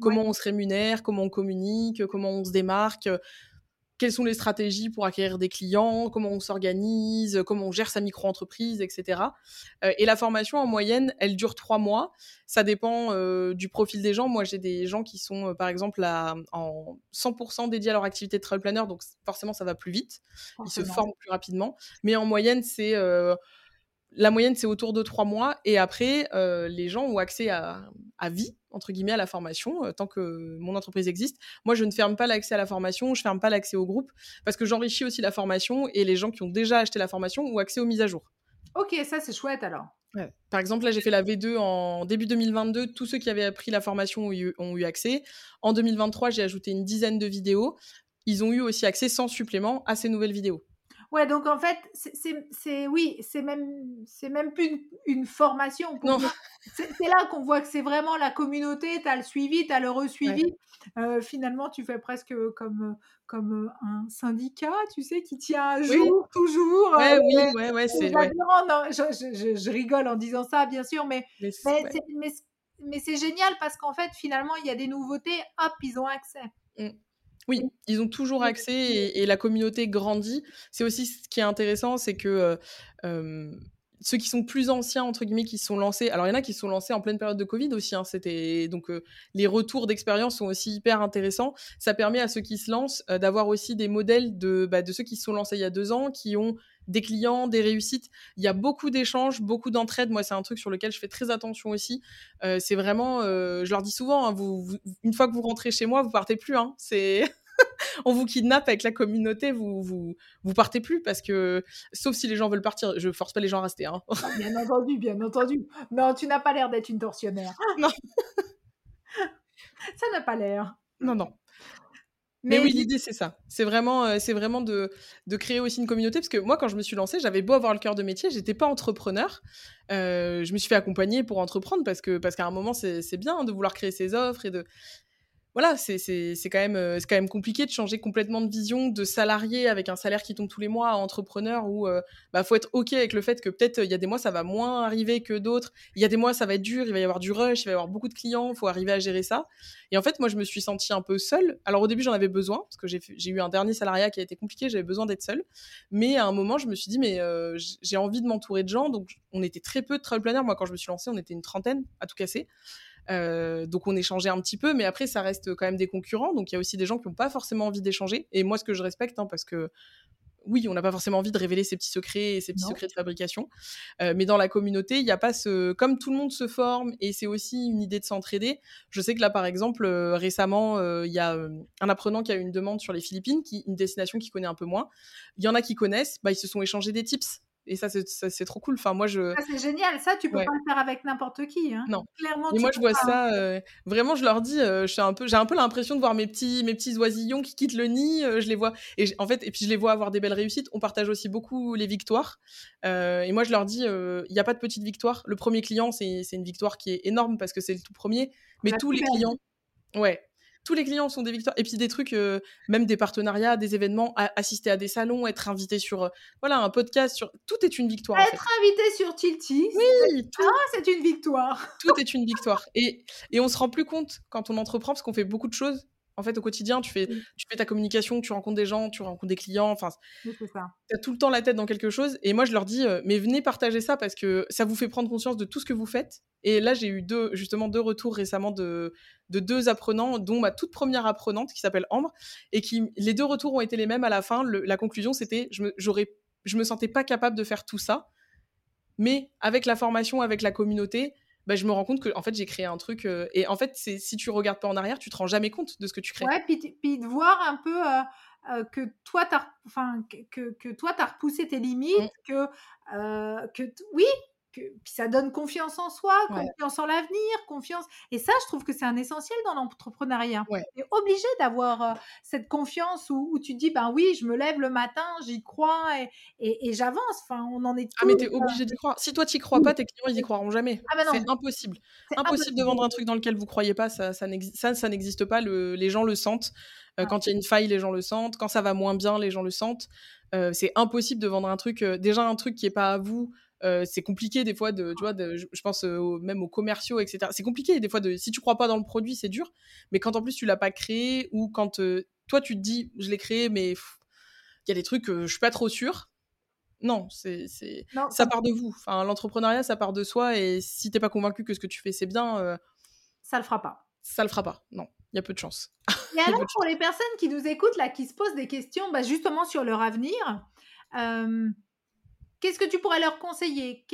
Comment on se rémunère, comment on communique, comment on se démarque, quelles sont les stratégies pour acquérir des clients, comment on s'organise, comment on gère sa micro-entreprise, etc. Euh, et la formation, en moyenne, elle dure trois mois. Ça dépend euh, du profil des gens. Moi, j'ai des gens qui sont, euh, par exemple, en 100% dédiés à leur activité de travel planner, donc forcément, ça va plus vite. Ils se forment plus rapidement. Mais en moyenne, c'est la moyenne, c'est autour de trois mois. Et après, euh, les gens ont accès à, vie, entre guillemets, à la formation, euh, tant que mon entreprise existe. Moi, je ne ferme pas l'accès à la formation, je ferme pas l'accès au groupe, parce que j'enrichis aussi la formation et les gens qui ont déjà acheté la formation ont accès aux mises à jour. Ok, ça c'est chouette alors. Par exemple, là, j'ai fait la V2 en début 2022. Tous ceux qui avaient appris la formation ont eu, ont eu accès. En 2023, j'ai ajouté une dizaine de vidéos. Ils ont eu aussi accès sans supplément à ces nouvelles vidéos. Ouais, donc en fait, c'est oui, c'est même c'est même plus une, formation. C'est là qu'on voit que c'est vraiment la communauté, tu as le suivi, tu as le resuivi. Euh, finalement, tu fais presque comme, comme un syndicat, tu sais, qui tient un jour, toujours. Ouais, oui, ouais, ouais, c'est. Je, je, je, rigole en disant ça, bien sûr, mais, mais, mais c'est génial parce qu'en fait, finalement, il y a des nouveautés, hop, ils ont accès. Mmh. Oui, ils ont toujours accès et, la communauté grandit. C'est aussi ce qui est intéressant, c'est que ceux qui sont plus anciens, entre guillemets, qui se sont lancés, alors il y en a qui se sont lancés en pleine période de Covid aussi, hein, c'était donc les retours d'expérience sont aussi hyper intéressants. Ça permet à ceux qui se lancent d'avoir aussi des modèles de, bah, de ceux qui se sont lancés il y a deux ans, qui ont des clients, des réussites. Il y a beaucoup d'échanges, beaucoup d'entraide. Moi, c'est un truc sur lequel je fais très attention aussi. c'est vraiment, je leur dis souvent, hein, vous, une fois que vous rentrez chez moi, vous partez plus. Hein, c'est on vous kidnappe avec la communauté, vous, vous, vous partez plus parce que, sauf si les gens veulent partir, je force pas les gens à rester. Hein. Ah, bien entendu, bien entendu. Non, tu n'as pas l'air d'être une tortionnaire. Non. Ça n'a pas l'air. Non, non. Mais, oui, l'idée, c'est ça. C'est vraiment, euh, c'est vraiment de, de, créer aussi une communauté. Parce que moi, quand je me suis lancée, j'avais beau avoir le cœur de métier, j'étais pas entrepreneur. Euh, je me suis fait accompagner pour entreprendre parce que parce qu'à un moment, c'est bien de vouloir créer ses offres et de voilà, c'est quand, même, euh, quand même compliqué de changer complètement de vision de salarié avec un salaire qui tombe tous les mois à entrepreneur où il bah, faut être OK avec le fait que peut-être il y a des mois ça va moins arriver que d'autres. Il y a des mois ça va être dur, il va y avoir du rush, il va y avoir beaucoup de clients, il faut arriver à gérer ça. Et en fait, moi je me suis sentie un peu seule. Alors au début j'en avais besoin parce que j'ai eu un dernier salariat qui a été compliqué, j'avais besoin d'être seule. Mais à un moment je me suis dit, mais j'ai envie de m'entourer de gens. Donc on était très peu de travel planners. Moi quand je me suis lancée, on était une trentaine à tout casser. Euh, donc on échangeait un petit peu, mais après ça reste quand même des concurrents. Donc il y a aussi des gens qui n'ont pas forcément envie d'échanger. Et moi, ce que je respecte, hein, parce que oui, on n'a pas forcément envie de révéler ses petits secrets et ses petits secrets de fabrication. Euh, mais dans la communauté, il n'y a pas ce. Comme tout le monde se forme et c'est aussi une idée de s'entraider, je sais que là, par exemple, euh, récemment, il y a un apprenant qui a eu une demande sur les Philippines, qui, une destination qu'il connaît un peu moins. Il y en a qui connaissent, bah, ils se sont échangés des tips et ça c'est trop cool. Enfin moi je c'est génial. Ça tu peux pas le faire avec n'importe qui hein. non. Clairement et moi je vois ça euh, vraiment je leur dis euh, je un peu j'ai un peu l'impression de voir mes petits mes petits oisillons qui quittent le nid euh, je les vois et en fait et puis je les vois avoir des belles réussites. On partage aussi beaucoup les victoires et moi je leur dis il n'y a pas de petite victoire. Le premier client c'est une victoire qui est énorme parce que c'est le tout premier mais tous les clients ouais tous les clients sont des victoires. Et puis des trucs, euh, même des partenariats, des événements, assister à des salons, être invité sur euh, voilà, un podcast. Sur... Tout est une victoire. Être invité sur Tilty. Oui, tout... Ah, c'est une victoire. Tout est une victoire. Et, et on se rend plus compte quand on entreprend, parce qu'on fait beaucoup de choses en fait, au quotidien, tu fais, tu fais ta communication, tu rencontres des gens, tu rencontres des clients. Enfin, tu as tout le temps la tête dans quelque chose. Et moi, je leur dis, euh, mais venez partager ça parce que ça vous fait prendre conscience de tout ce que vous faites. Et là, j'ai eu deux, justement deux retours récemment de, de deux apprenants, dont ma toute première apprenante qui s'appelle Ambre. Et qui, les deux retours ont été les mêmes à la fin. la conclusion, c'était, je me, je me sentais pas capable de faire tout ça. Mais avec la formation, avec la communauté, bah, je me rends compte que en fait j'ai créé un truc euh, et en fait c'est si tu regardes pas en arrière tu te rends jamais compte de ce que tu crées ouais puis, puis de voir un peu euh, euh, que toi t'as enfin que, que toi t'as repoussé tes limites mmh. que que oui puis ça donne confiance en soi, confiance en l'avenir, confiance. Et ça, je trouve que c'est un essentiel dans l'entrepreneuriat. Tu es obligé d'avoir euh, cette confiance où, tu dis, ben oui, je me lève le matin, j'y crois et, et, j'avance. Enfin, on en est Ah, mais tu es euh, obligé d'y croire. Si toi, tu crois pas, tes clients, ils y croiront jamais. Ah, c'est impossible. impossible. de vendre un truc dans lequel vous croyez pas. Ça, ça n'existe pas. Le, les gens le sentent. Euh, quand il y a une faille, les gens le sentent. Quand ça va moins bien, les gens le sentent. c'est impossible de vendre un truc, déjà un truc qui est pas à vous, euh, c'est compliqué des fois de, tu vois, de, je, pense euh, même aux commerciaux, etc. C'est compliqué des fois de, si tu crois pas dans le produit, c'est dur. Mais quand en plus tu l'as pas créé ou quand euh, toi tu te dis, je l'ai créé, mais il y a des trucs, je suis pas trop sûr. Non, c'est, ça part de vous. Enfin, l'entrepreneuriat, ça part de soi. Et si t'es pas convaincu que ce que tu fais c'est bien, ça le fera pas. Ça le fera pas. Non, il y a peu de chance. Et alors pour les personnes qui nous écoutent là, qui se posent des questions, bah, justement sur leur avenir. Qu'est-ce que tu pourrais leur conseiller?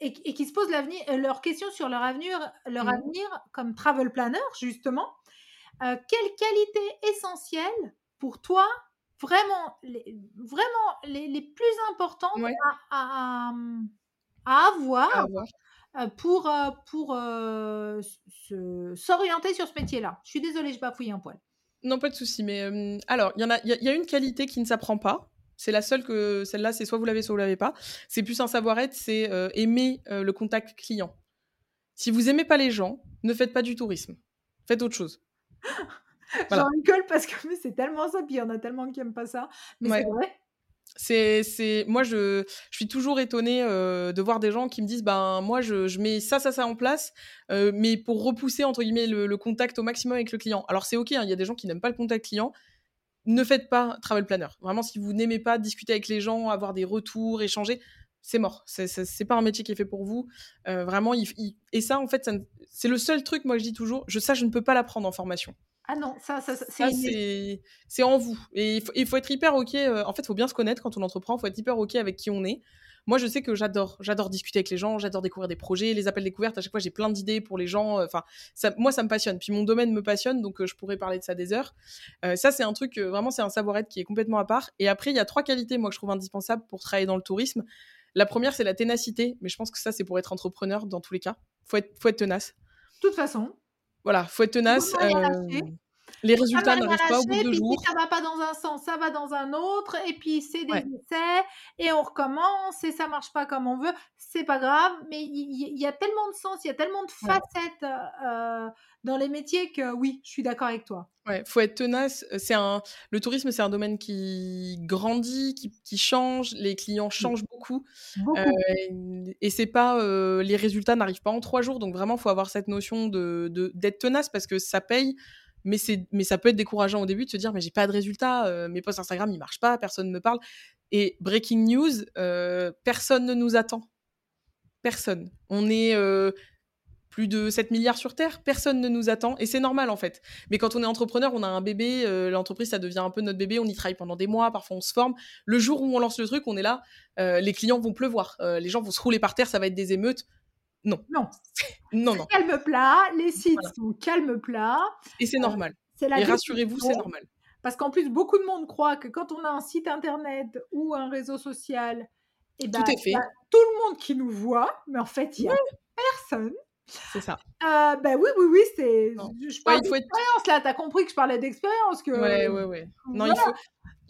Et, qui se posent l'avenir, euh, leurs questions sur leur avenir, leur mmh. avenir comme travel planner, justement. Euh, quelles qualités essentielles pour toi, vraiment les, vraiment les, plus importantes à, avoir, euh, pour, pour s'orienter sur ce métier-là? Je suis désolée, je bafouille un poil. Non, pas de souci. Mais alors, il y, en a, il y a une qualité qui ne s'apprend pas. C'est la seule que celle-là, c'est soit vous l'avez, soit vous l'avez pas. C'est plus un savoir-être, c'est euh, aimer euh, le contact client. Si vous aimez pas les gens, ne faites pas du tourisme. Faites autre chose. J'en rigole parce que c'est tellement ça, puis il y en a tellement qui aiment pas ça. Mais c'est vrai. C'est, moi, je, je suis toujours étonnée euh, de voir des gens qui me disent, ben moi, je, je mets ça, ça, ça en place, mais pour repousser entre guillemets le, contact au maximum avec le client. Alors c'est ok, hein, il y a des gens qui n'aiment pas le contact client, ne faites pas travel planner. Vraiment, si vous n'aimez pas discuter avec les gens, avoir des retours, échanger, c'est mort. C'est pas un métier qui est fait pour vous. Euh, vraiment, et ça, en fait, c'est le seul truc, moi, je dis toujours, je, ça, je ne peux pas l'apprendre en formation. Ah non, ça, ça, c'est en vous. Et il faut, il faut, être hyper OK. Euh, en fait, il faut bien se connaître quand on entreprend. Il faut être hyper OK avec qui on est. Moi, je sais que j'adore, j'adore discuter avec les gens, j'adore découvrir des projets, les appels découvertes. À chaque fois, j'ai plein d'idées pour les gens. Euh, enfin, moi, ça me passionne. Puis mon domaine me passionne, donc euh, je pourrais parler de ça des heures. Euh, ça, c'est un truc vraiment, c'est un savoir-être qui est complètement à part. Et après, il y a trois qualités, moi, que je trouve indispensables pour travailler dans le tourisme. La première, c'est la ténacité, mais je pense que ça, c'est pour être entrepreneur dans tous les cas. Faut être, faut être tenace. De toute façon. Voilà, faut être tenace. Les résultats n'arrivent pas au bout de deux jours. Si ça va pas dans un sens, ça va dans un autre, et puis c'est des Ouais. essais, et on recommence, et ça marche pas comme on veut. C'est pas grave, mais il y, a tellement de sens, il y a tellement de Ouais. facettes euh, dans les métiers que oui, je suis d'accord avec toi. Ouais, faut être tenace. euh, C'est un, le tourisme, c'est un domaine qui grandit, qui, qui change. Les clients changent beaucoup. Beaucoup. Euh, et c'est pas, euh, les résultats n'arrivent pas en trois jours. Donc vraiment, faut avoir cette notion de de- d'être tenace parce que ça paye. Mais c'est, mais ça peut être décourageant au début de se dire, mais j'ai pas de résultats, euh, mes posts Instagram ils marchent pas, personne ne me parle. Et breaking news, euh, personne ne nous attend. Personne. On est euh, plus de 7 milliards sur Terre, personne ne nous attend, et c'est normal en fait. Mais quand on est entrepreneur, on a un bébé, l'entreprise ça devient un peu notre bébé, on y travaille pendant des mois, parfois on se forme. Le jour où on lance le truc, on est là, les clients vont pleuvoir, les gens vont se rouler par terre, ça va être des émeutes. Non. Non. non, non. Calme plat, les sites Voilà. sont calme plat. Et c'est normal. C'est la Et rassurez-vous, c'est normal. Parce qu'en plus, beaucoup de monde croit que quand on a un site internet ou un réseau social, eh ben, Tout est il fait. a tout le monde qui nous voit, mais en fait, il n'y a personne. C'est ça. Euh, ben oui, oui, oui, c'est. Je, Ouais, parle faut être... d'expérience là, t'as compris que je parlais d'expérience. Que... Ouais, ouais, ouais. Non, Voilà. il faut,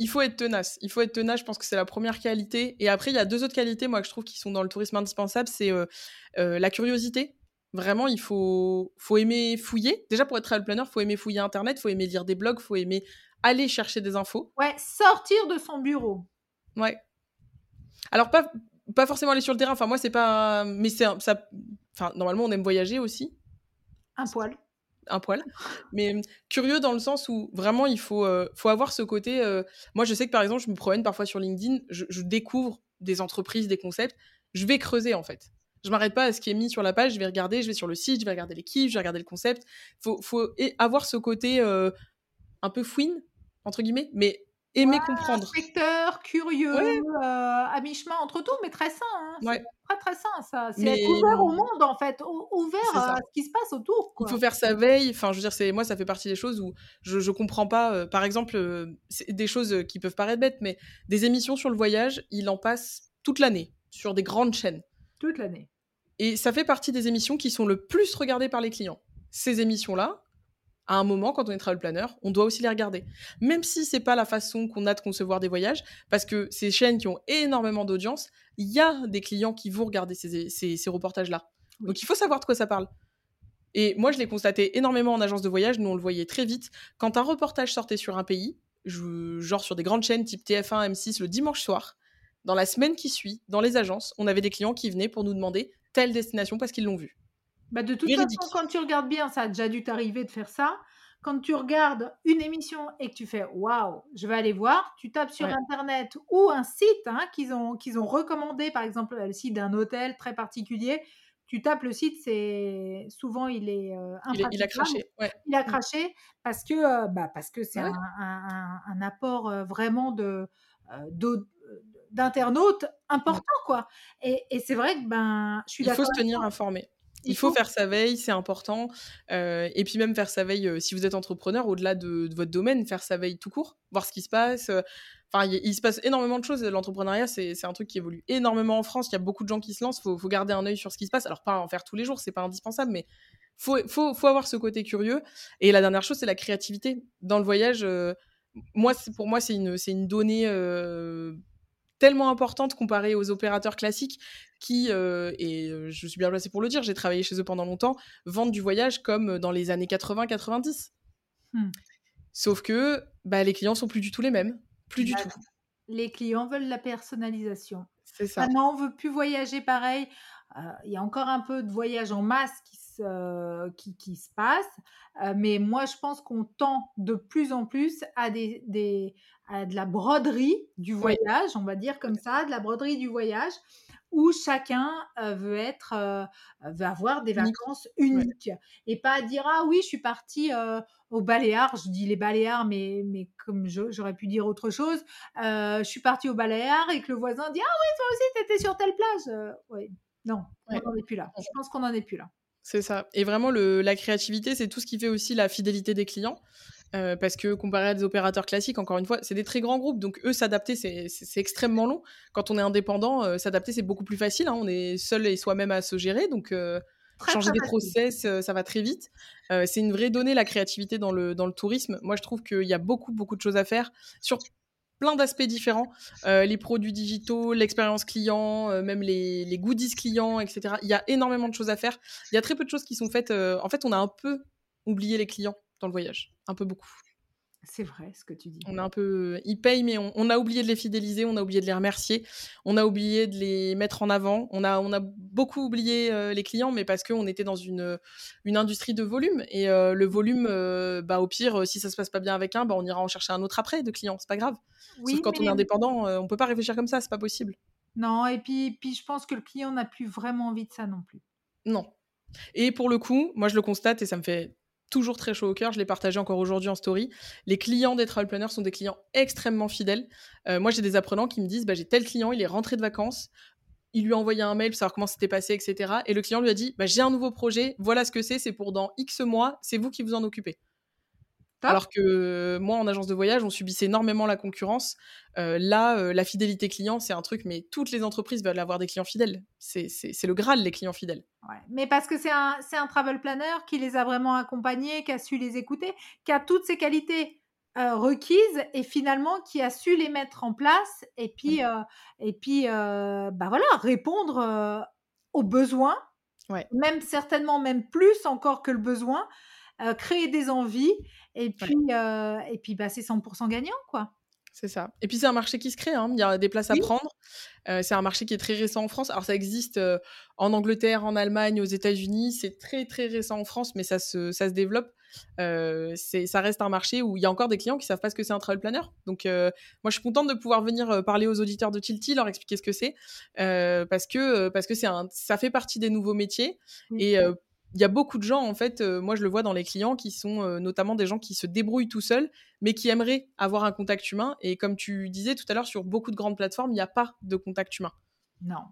il faut être tenace. Il faut être tenace, je pense que c'est la première qualité. Et après, il y a deux autres qualités, moi, que je trouve qui sont dans le tourisme indispensable, c'est euh, euh, la curiosité. Vraiment, il faut, faut aimer fouiller. Déjà, pour être travel planner, il faut aimer fouiller Internet, il faut aimer lire des blogs, il faut aimer aller chercher des infos. Ouais, sortir de son bureau. Ouais. Alors, pas, pas forcément aller sur le terrain. Enfin, moi, c'est pas... Mais c'est ça... Enfin, normalement, on aime voyager aussi. Un poil. Un poil, mais euh, curieux dans le sens où vraiment il faut, euh, faut avoir ce côté. euh, moi, je sais que par exemple, je me promène parfois sur LinkedIn, je, découvre des entreprises, des concepts, je vais creuser en fait. Je m'arrête pas à ce qui est mis sur la page, je vais regarder, je vais sur le site, je vais regarder l'équipe, je vais regarder le concept. Faut, faut avoir ce côté euh, un peu fouine entre guillemets, mais aimer comprendre. Inspecteur, curieux, Ouais. euh, à mi-chemin entre tout, mais très sain. hein. C'est Ouais. très très sain ça. C'est Mais- ouvert au monde en fait, ou- ouvert à ce qui se passe autour. Quoi. Il faut faire sa veille. Enfin, je veux dire, c'est moi, ça fait partie des choses où je, je comprends pas. euh, par exemple, euh, c'est des choses qui peuvent paraître bêtes, mais des émissions sur le voyage, il en passe toute l'année sur des grandes chaînes. Toute l'année. Et ça fait partie des émissions qui sont le plus regardées par les clients. Ces émissions-là, à un moment, quand on est travel planner, on doit aussi les regarder. Même si c'est pas la façon qu'on a de concevoir des voyages, parce que ces chaînes qui ont énormément d'audience, il y a des clients qui vont regarder ces, ces- ces reportages-là. Donc il faut savoir de quoi ça parle. Et moi, je l'ai constaté énormément en agence de voyage. Nous, on le voyait très vite. Quand un reportage sortait sur un pays, je- genre sur des grandes chaînes type TF1, M6, le dimanche soir, dans la semaine qui suit, dans les agences, on avait des clients qui venaient pour nous demander telle destination parce qu'ils l'ont vu. Bah, de toute Véridique. façon, quand tu regardes bien, ça a déjà dû t'arriver de faire ça. Quand tu regardes une émission et que tu fais waouh, je vais aller voir, tu tapes sur Ouais. internet ou un site hein, qu'ils ont, qu'ils ont recommandé, par exemple le site d'un hôtel très particulier. Tu tapes le site, c'est souvent il est, euh, Il, a craché. Ouais. Il a craché parce que euh, bah, parce que c'est Ouais. un, un- apport euh, vraiment de d'internautes important quoi. Et, et c'est vrai que ben je suis Il faut se tenir informé. Il faut faire sa veille, c'est important. Euh, et puis même faire sa veille, euh, si vous êtes entrepreneur, au-delà de, de votre domaine, faire sa veille tout court, voir ce qui se passe. euh, Enfin, il, il se passe énormément de choses. L'entrepreneuriat, c'est un truc qui évolue énormément en France. Il y a beaucoup de gens qui se lancent. Il faut, faut garder un œil sur ce qui se passe. Alors, pas en faire tous les jours, c'est pas indispensable, mais faut, faut, faut avoir ce côté curieux. Et la dernière chose, c'est la créativité. Dans le voyage, moi, pour moi, c'est une, donnée tellement importante comparée aux opérateurs classiques qui, euh, et euh, je suis bien placée pour le dire, j'ai travaillé chez eux pendant longtemps, vendent du voyage comme dans les années 80-90. Hmm. Sauf que bah, les clients sont plus du tout les mêmes. Plus du Bah, tout. Les clients veulent la personnalisation. C'est ça. Maintenant, on veut plus voyager pareil. Euh, Il y a encore un peu de voyage en masse qui se, qui, qui se passe. Euh, mais moi, je pense qu'on tend de plus en plus à, des, des- à de la broderie du voyage, on va dire comme ça, de la broderie du voyage, où chacun euh, veut être, euh, veut avoir des Unique. vacances uniques. Et pas dire, ah oui, je suis partie euh, aux Baléares, je dis les Baléares, mais, mais comme j'aurais pu dire autre chose, euh, je suis partie aux Baléares et que le voisin dit, ah oui, toi aussi, tu étais sur telle plage. Euh, oui. Non, Ouais. on n'en est plus là. Je pense qu'on n'en est plus là. C'est ça. Et vraiment, le, la créativité, c'est tout ce qui fait aussi la fidélité des clients. Euh, parce que comparé à des opérateurs classiques, encore une fois, c'est des très grands groupes, donc eux, s'adapter, c'est extrêmement long. Quand on est indépendant, euh, s'adapter, c'est beaucoup plus facile. hein. On est seul et soi-même à se gérer, donc euh, Changer des process, ça va très vite. c'est une vraie donnée, la créativité dans le, dans le tourisme. Moi, je trouve qu'il y a beaucoup, beaucoup de choses à faire sur plein d'aspects différents. les produits digitaux, l'expérience client, même les, les, goodies clients, etc. Il y a énormément de choses à faire. Il y a très peu de choses qui sont faites. en fait, on a un peu oublié les clients dans le voyage. Un peu beaucoup. C'est vrai ce que tu dis. On a un peu, ils payent, mais on, a oublié de les fidéliser, on a oublié de les remercier, on a oublié de les mettre en avant. On a, on a beaucoup oublié euh, les clients, mais parce qu'on était dans une, une industrie de volume et euh, le volume, euh, bah au pire, si ça se passe pas bien avec un, bah on ira en chercher un autre après de clients, c'est pas grave. Oui, Sauf quand on est indépendant, on peut pas réfléchir comme ça, c'est pas possible. Non, et puis, puis je pense que le client n'a plus vraiment envie de ça non plus. Non. Et pour le coup, moi je le constate et ça me fait toujours très chaud au cœur. Je l'ai partagé encore aujourd'hui en story. Les clients des travel planners sont des clients extrêmement fidèles. Euh, moi, j'ai des apprenants qui me disent bah, j'ai tel client, il est rentré de vacances. Il lui a envoyé un mail pour savoir comment c'était passé, etc. Et le client lui a dit bah, j'ai un nouveau projet, voilà ce que c'est, c'est pour dans X mois, c'est vous qui vous en occupez. Alors que moi, en agence de voyage, on subissait énormément la concurrence. Euh, là, euh, la fidélité client, c'est un truc, mais toutes les entreprises veulent avoir des clients fidèles. C'est le Graal, les clients fidèles. Mais parce que c'est un, un travel planner qui les a vraiment accompagnés, qui a su les écouter, qui a toutes ces qualités euh, requises et finalement qui a su les mettre en place et puis, mmh. et puis bah voilà, répondre aux besoins, même certainement même plus encore que le besoin, créer des envies et puis, et puis bah, c'est 100% gagnant, quoi. C'est ça. Et puis c'est un marché qui se crée, hein. il y a des places à prendre. c'est un marché qui est très récent en France. Alors ça existe en Angleterre, en Allemagne, aux États-Unis. C'est très très récent en France, mais ça se, ça se développe. ça reste un marché où il y a encore des clients qui savent pas ce que c'est un travel planner. Donc moi je suis contente de pouvoir venir parler aux auditeurs de Tilty, leur expliquer ce que c'est, parce que parce que c'est ça fait partie des nouveaux métiers et il y a beaucoup de gens, en fait, euh, moi je le vois dans les clients, qui sont euh, notamment des gens qui se débrouillent tout seuls, mais qui aimeraient avoir un contact humain. Et comme tu disais tout à l'heure, sur beaucoup de grandes plateformes, il n'y a pas de contact humain. Non.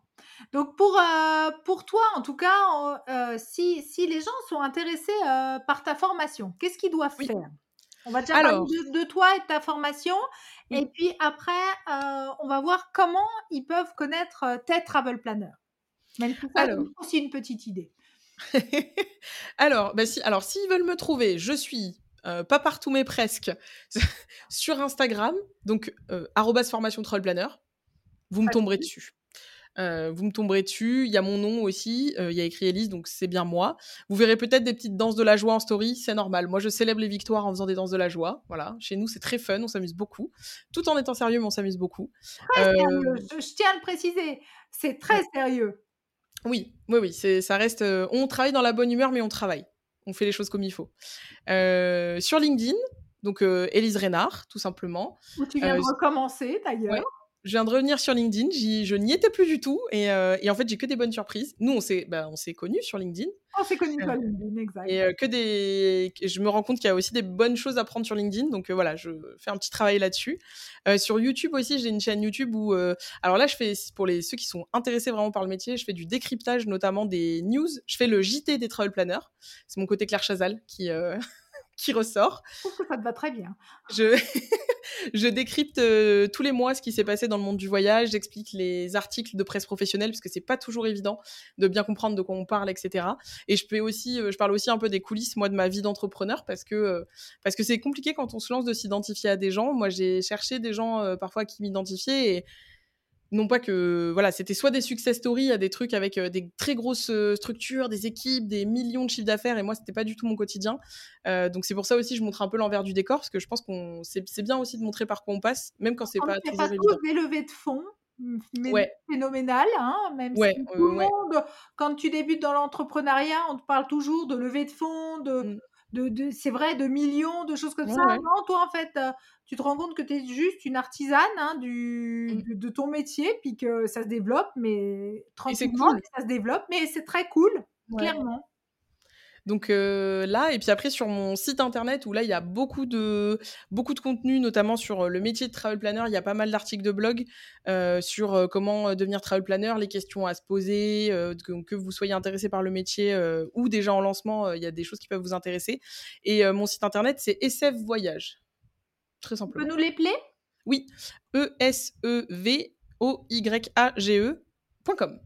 Donc pour, euh, pour toi, en tout cas, si, si, les gens sont intéressés par ta formation, qu'est-ce qu'ils doivent faire? On va déjà parler de, toi et de ta formation. Et puis après, on va voir comment ils peuvent connaître tes travel planners. Même si ça aussi une petite idée. alors, bah si, alors s'ils veulent me trouver, je suis euh, pas partout mais presque sur Instagram, donc euh, formation planner. Vous me tomberez dessus. Euh, vous me tomberez dessus. Il y a mon nom aussi. Il y a écrit Elise, donc c'est bien moi. Vous verrez peut-être des petites danses de la joie en story. C'est normal. Moi, je célèbre les victoires en faisant des danses de la joie. Voilà. Chez nous, c'est très fun. On s'amuse beaucoup. Tout en étant sérieux, mais on s'amuse beaucoup. Je, tiens à le préciser. C'est très sérieux. Oui, oui, oui, c'est, ça reste. Euh, on travaille dans la bonne humeur, mais on travaille. On fait les choses comme il faut. Euh, sur LinkedIn, donc euh, Élise Reynard, tout simplement. Où tu viens de recommencer d'ailleurs je viens de revenir sur LinkedIn, je n'y étais plus du tout euh, et, en fait j'ai que des bonnes surprises. Nous on s'est bah, on s'est connus sur LinkedIn. On s'est connus sur euh, LinkedIn, exact. Et euh, que des, je me rends compte qu'il y a aussi des bonnes choses à prendre sur LinkedIn, donc voilà, je fais un petit travail là-dessus. sur YouTube aussi, j'ai une chaîne YouTube où, alors là je fais pour les ceux qui sont intéressés vraiment par le métier, je fais du décryptage notamment des news. Je fais le JT des travel planners. C'est mon côté Claire Chazal qui qui ressort. Je trouve que ça te va très bien. Je, je décrypte euh, tous les mois ce qui s'est passé dans le monde du voyage, j'explique les articles de presse professionnelle, parce que c'est pas toujours évident de bien comprendre de quoi on parle, etc. Et je, peux aussi, euh, je parle aussi un peu des coulisses, moi, de ma vie d'entrepreneur, parce que euh, parce que c'est compliqué quand on se lance de s'identifier à des gens. Moi, j'ai cherché des gens parfois qui m'identifiaient et non pas que voilà, c'était soit des success stories à des trucs avec euh, des très grosses euh, structures, des équipes, des millions de chiffres d'affaires, et moi c'était pas du tout mon quotidien. Euh, donc c'est pour ça aussi je montre un peu l'envers du décor parce que je pense qu'on c'est bien aussi de montrer par quoi on passe, même quand c'est pas toujours pas des levées de fonds. Mais phénoménal, hein, même si tout le monde, quand tu débutes dans l'entrepreneuriat, on te parle toujours de levée de fonds, de, mmh de, c'est vrai, de millions, de choses comme ça. Non, toi, en fait, euh, tu te rends compte que tu es juste une artisane hein, du, mmh. de, ton métier, puis que ça se développe, mais tranquillement, ça se développe, mais c'est très cool, clairement. Donc euh, là, et puis après sur mon site internet où là il y a beaucoup de, beaucoup de contenu, notamment sur euh, le métier de travel planner, il y a pas mal d'articles de blog euh, sur comment devenir travel planner, les questions à se poser, que, vous soyez intéressé par le métier ou déjà en lancement, il y a des choses qui peuvent vous intéresser. Et mon site internet c'est SF Voyage. Très simplement. Peux nous les plaire? Oui, E-S-E-V-O-Y-A-G-E.com.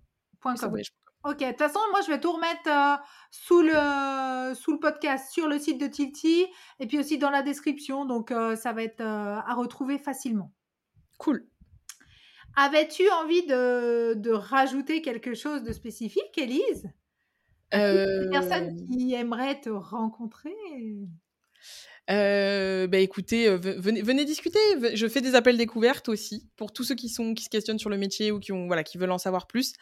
Ok, de toute façon, moi, je vais tout remettre euh, sous, le, sous le podcast sur le site de Tilty et puis aussi dans la description. Donc, euh, ça va être euh, à retrouver facilement. Cool. Avais-tu envie de, de rajouter quelque chose de spécifique, Élise? Des personnes qui aimeraient te rencontrer? Euh, bah écoutez, euh, venez, venez, discuter. Je fais des appels découvertes aussi pour tous ceux qui sont qui se questionnent sur le métier ou qui ont voilà qui veulent en savoir plus.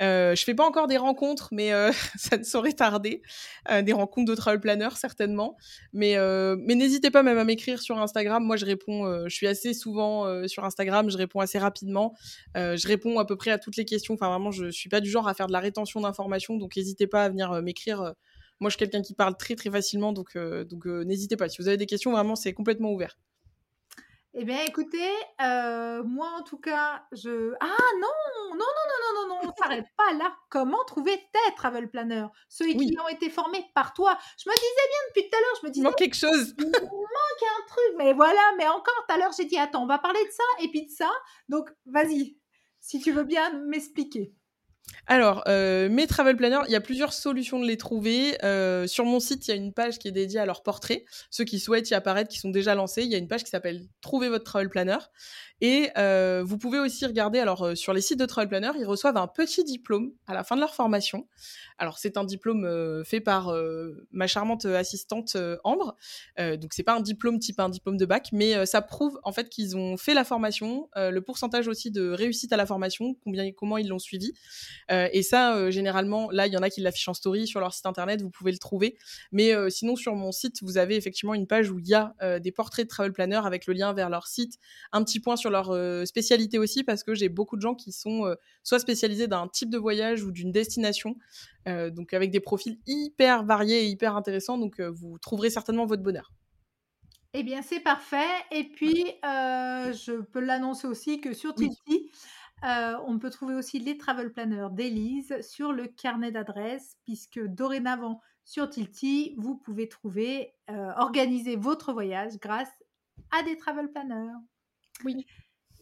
Euh, je fais pas encore des rencontres, mais euh, ça ne saurait tarder. Euh, des rencontres de travel planner certainement. Mais mais n'hésitez pas même à m'écrire sur Instagram. Moi je réponds. je suis assez souvent sur Instagram. Je réponds assez rapidement. je réponds à peu près à toutes les questions. Enfin vraiment, je suis pas du genre à faire de la rétention d'informations. Donc n'hésitez pas à venir m'écrire moi, je suis quelqu'un qui parle très très facilement, donc, euh, donc euh, n'hésitez pas. Si vous avez des questions, vraiment, c'est complètement ouvert. Eh bien, écoutez, euh, moi en tout cas, je. Ah non, non, non, non, non, non, non, on s'arrête pas là. Comment trouver tes travel planners Ceux qui ont été formés par toi. Je me disais bien depuis tout à l'heure, je me disais. Il manque quelque chose. il manque un truc, mais voilà, mais encore tout à l'heure, j'ai dit attends, on va parler de ça et puis de ça. Donc, vas-y, si tu veux bien m'expliquer. Alors, euh, mes travel planners, il y a plusieurs solutions de les trouver. Euh, sur mon site, il y a une page qui est dédiée à leurs portraits. Ceux qui souhaitent y apparaître, qui sont déjà lancés, il y a une page qui s'appelle Trouver votre travel planner. Et euh, vous pouvez aussi regarder, alors sur les sites de travel planner, ils reçoivent un petit diplôme à la fin de leur formation. Alors c'est un diplôme fait par ma charmante assistante Ambre. donc c'est pas un diplôme type un diplôme de bac, mais ça prouve en fait qu'ils ont fait la formation, le pourcentage aussi de réussite à la formation, combien, comment ils l'ont suivi. Et ça, généralement, là il y en a qui l'affichent en story sur leur site internet, vous pouvez le trouver. Mais sinon sur mon site, vous avez effectivement une page où il y a des portraits de travel planner avec le lien vers leur site, un petit point sur leur spécialité aussi parce que j'ai beaucoup de gens qui sont soit spécialisés d'un type de voyage ou d'une destination. Euh, donc avec des profils hyper variés et hyper intéressants. Donc euh, vous trouverez certainement votre bonheur. Eh bien, c'est parfait. Et puis, euh, je peux l'annoncer aussi que sur Tilty, on peut trouver aussi les travel planners d'Élise sur le carnet d'adresses, puisque dorénavant, sur Tilty, vous pouvez trouver, organiser votre voyage grâce à des travel planners. Oui.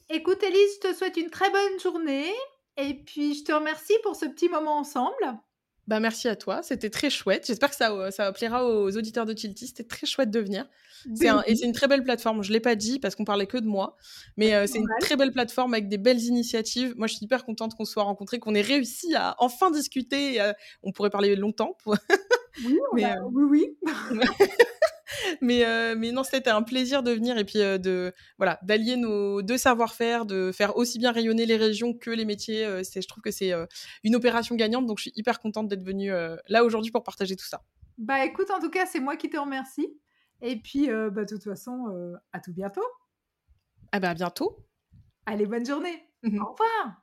Écoute, Élise, je te souhaite une très bonne journée. Et puis, je te remercie pour ce petit moment ensemble. Bah, merci à toi, c'était très chouette. J'espère que ça, ça plaira aux auditeurs de Tilty. C'était très chouette de venir. C'est et c'est une très belle plateforme. Je ne l'ai pas dit parce qu'on parlait que de moi, mais euh, c'est une très belle plateforme avec des belles initiatives. Moi, je suis hyper contente qu'on soit rencontrés, qu'on ait réussi à enfin discuter. on pourrait parler longtemps. Pour... oui, mais, euh, oui, oui. mais, euh, mais non, c'était un plaisir de venir et puis euh, de voilà d'allier nos deux savoir-faire, de faire aussi bien rayonner les régions que les métiers. Euh, c'est, je trouve que c'est une opération gagnante, donc je suis hyper contente d'être venue là aujourd'hui pour partager tout ça. Bah écoute, en tout cas, c'est moi qui te remercie. Et puis, bah, de toute façon, à tout bientôt. Ah bah à bientôt. Allez, bonne journée. Au revoir.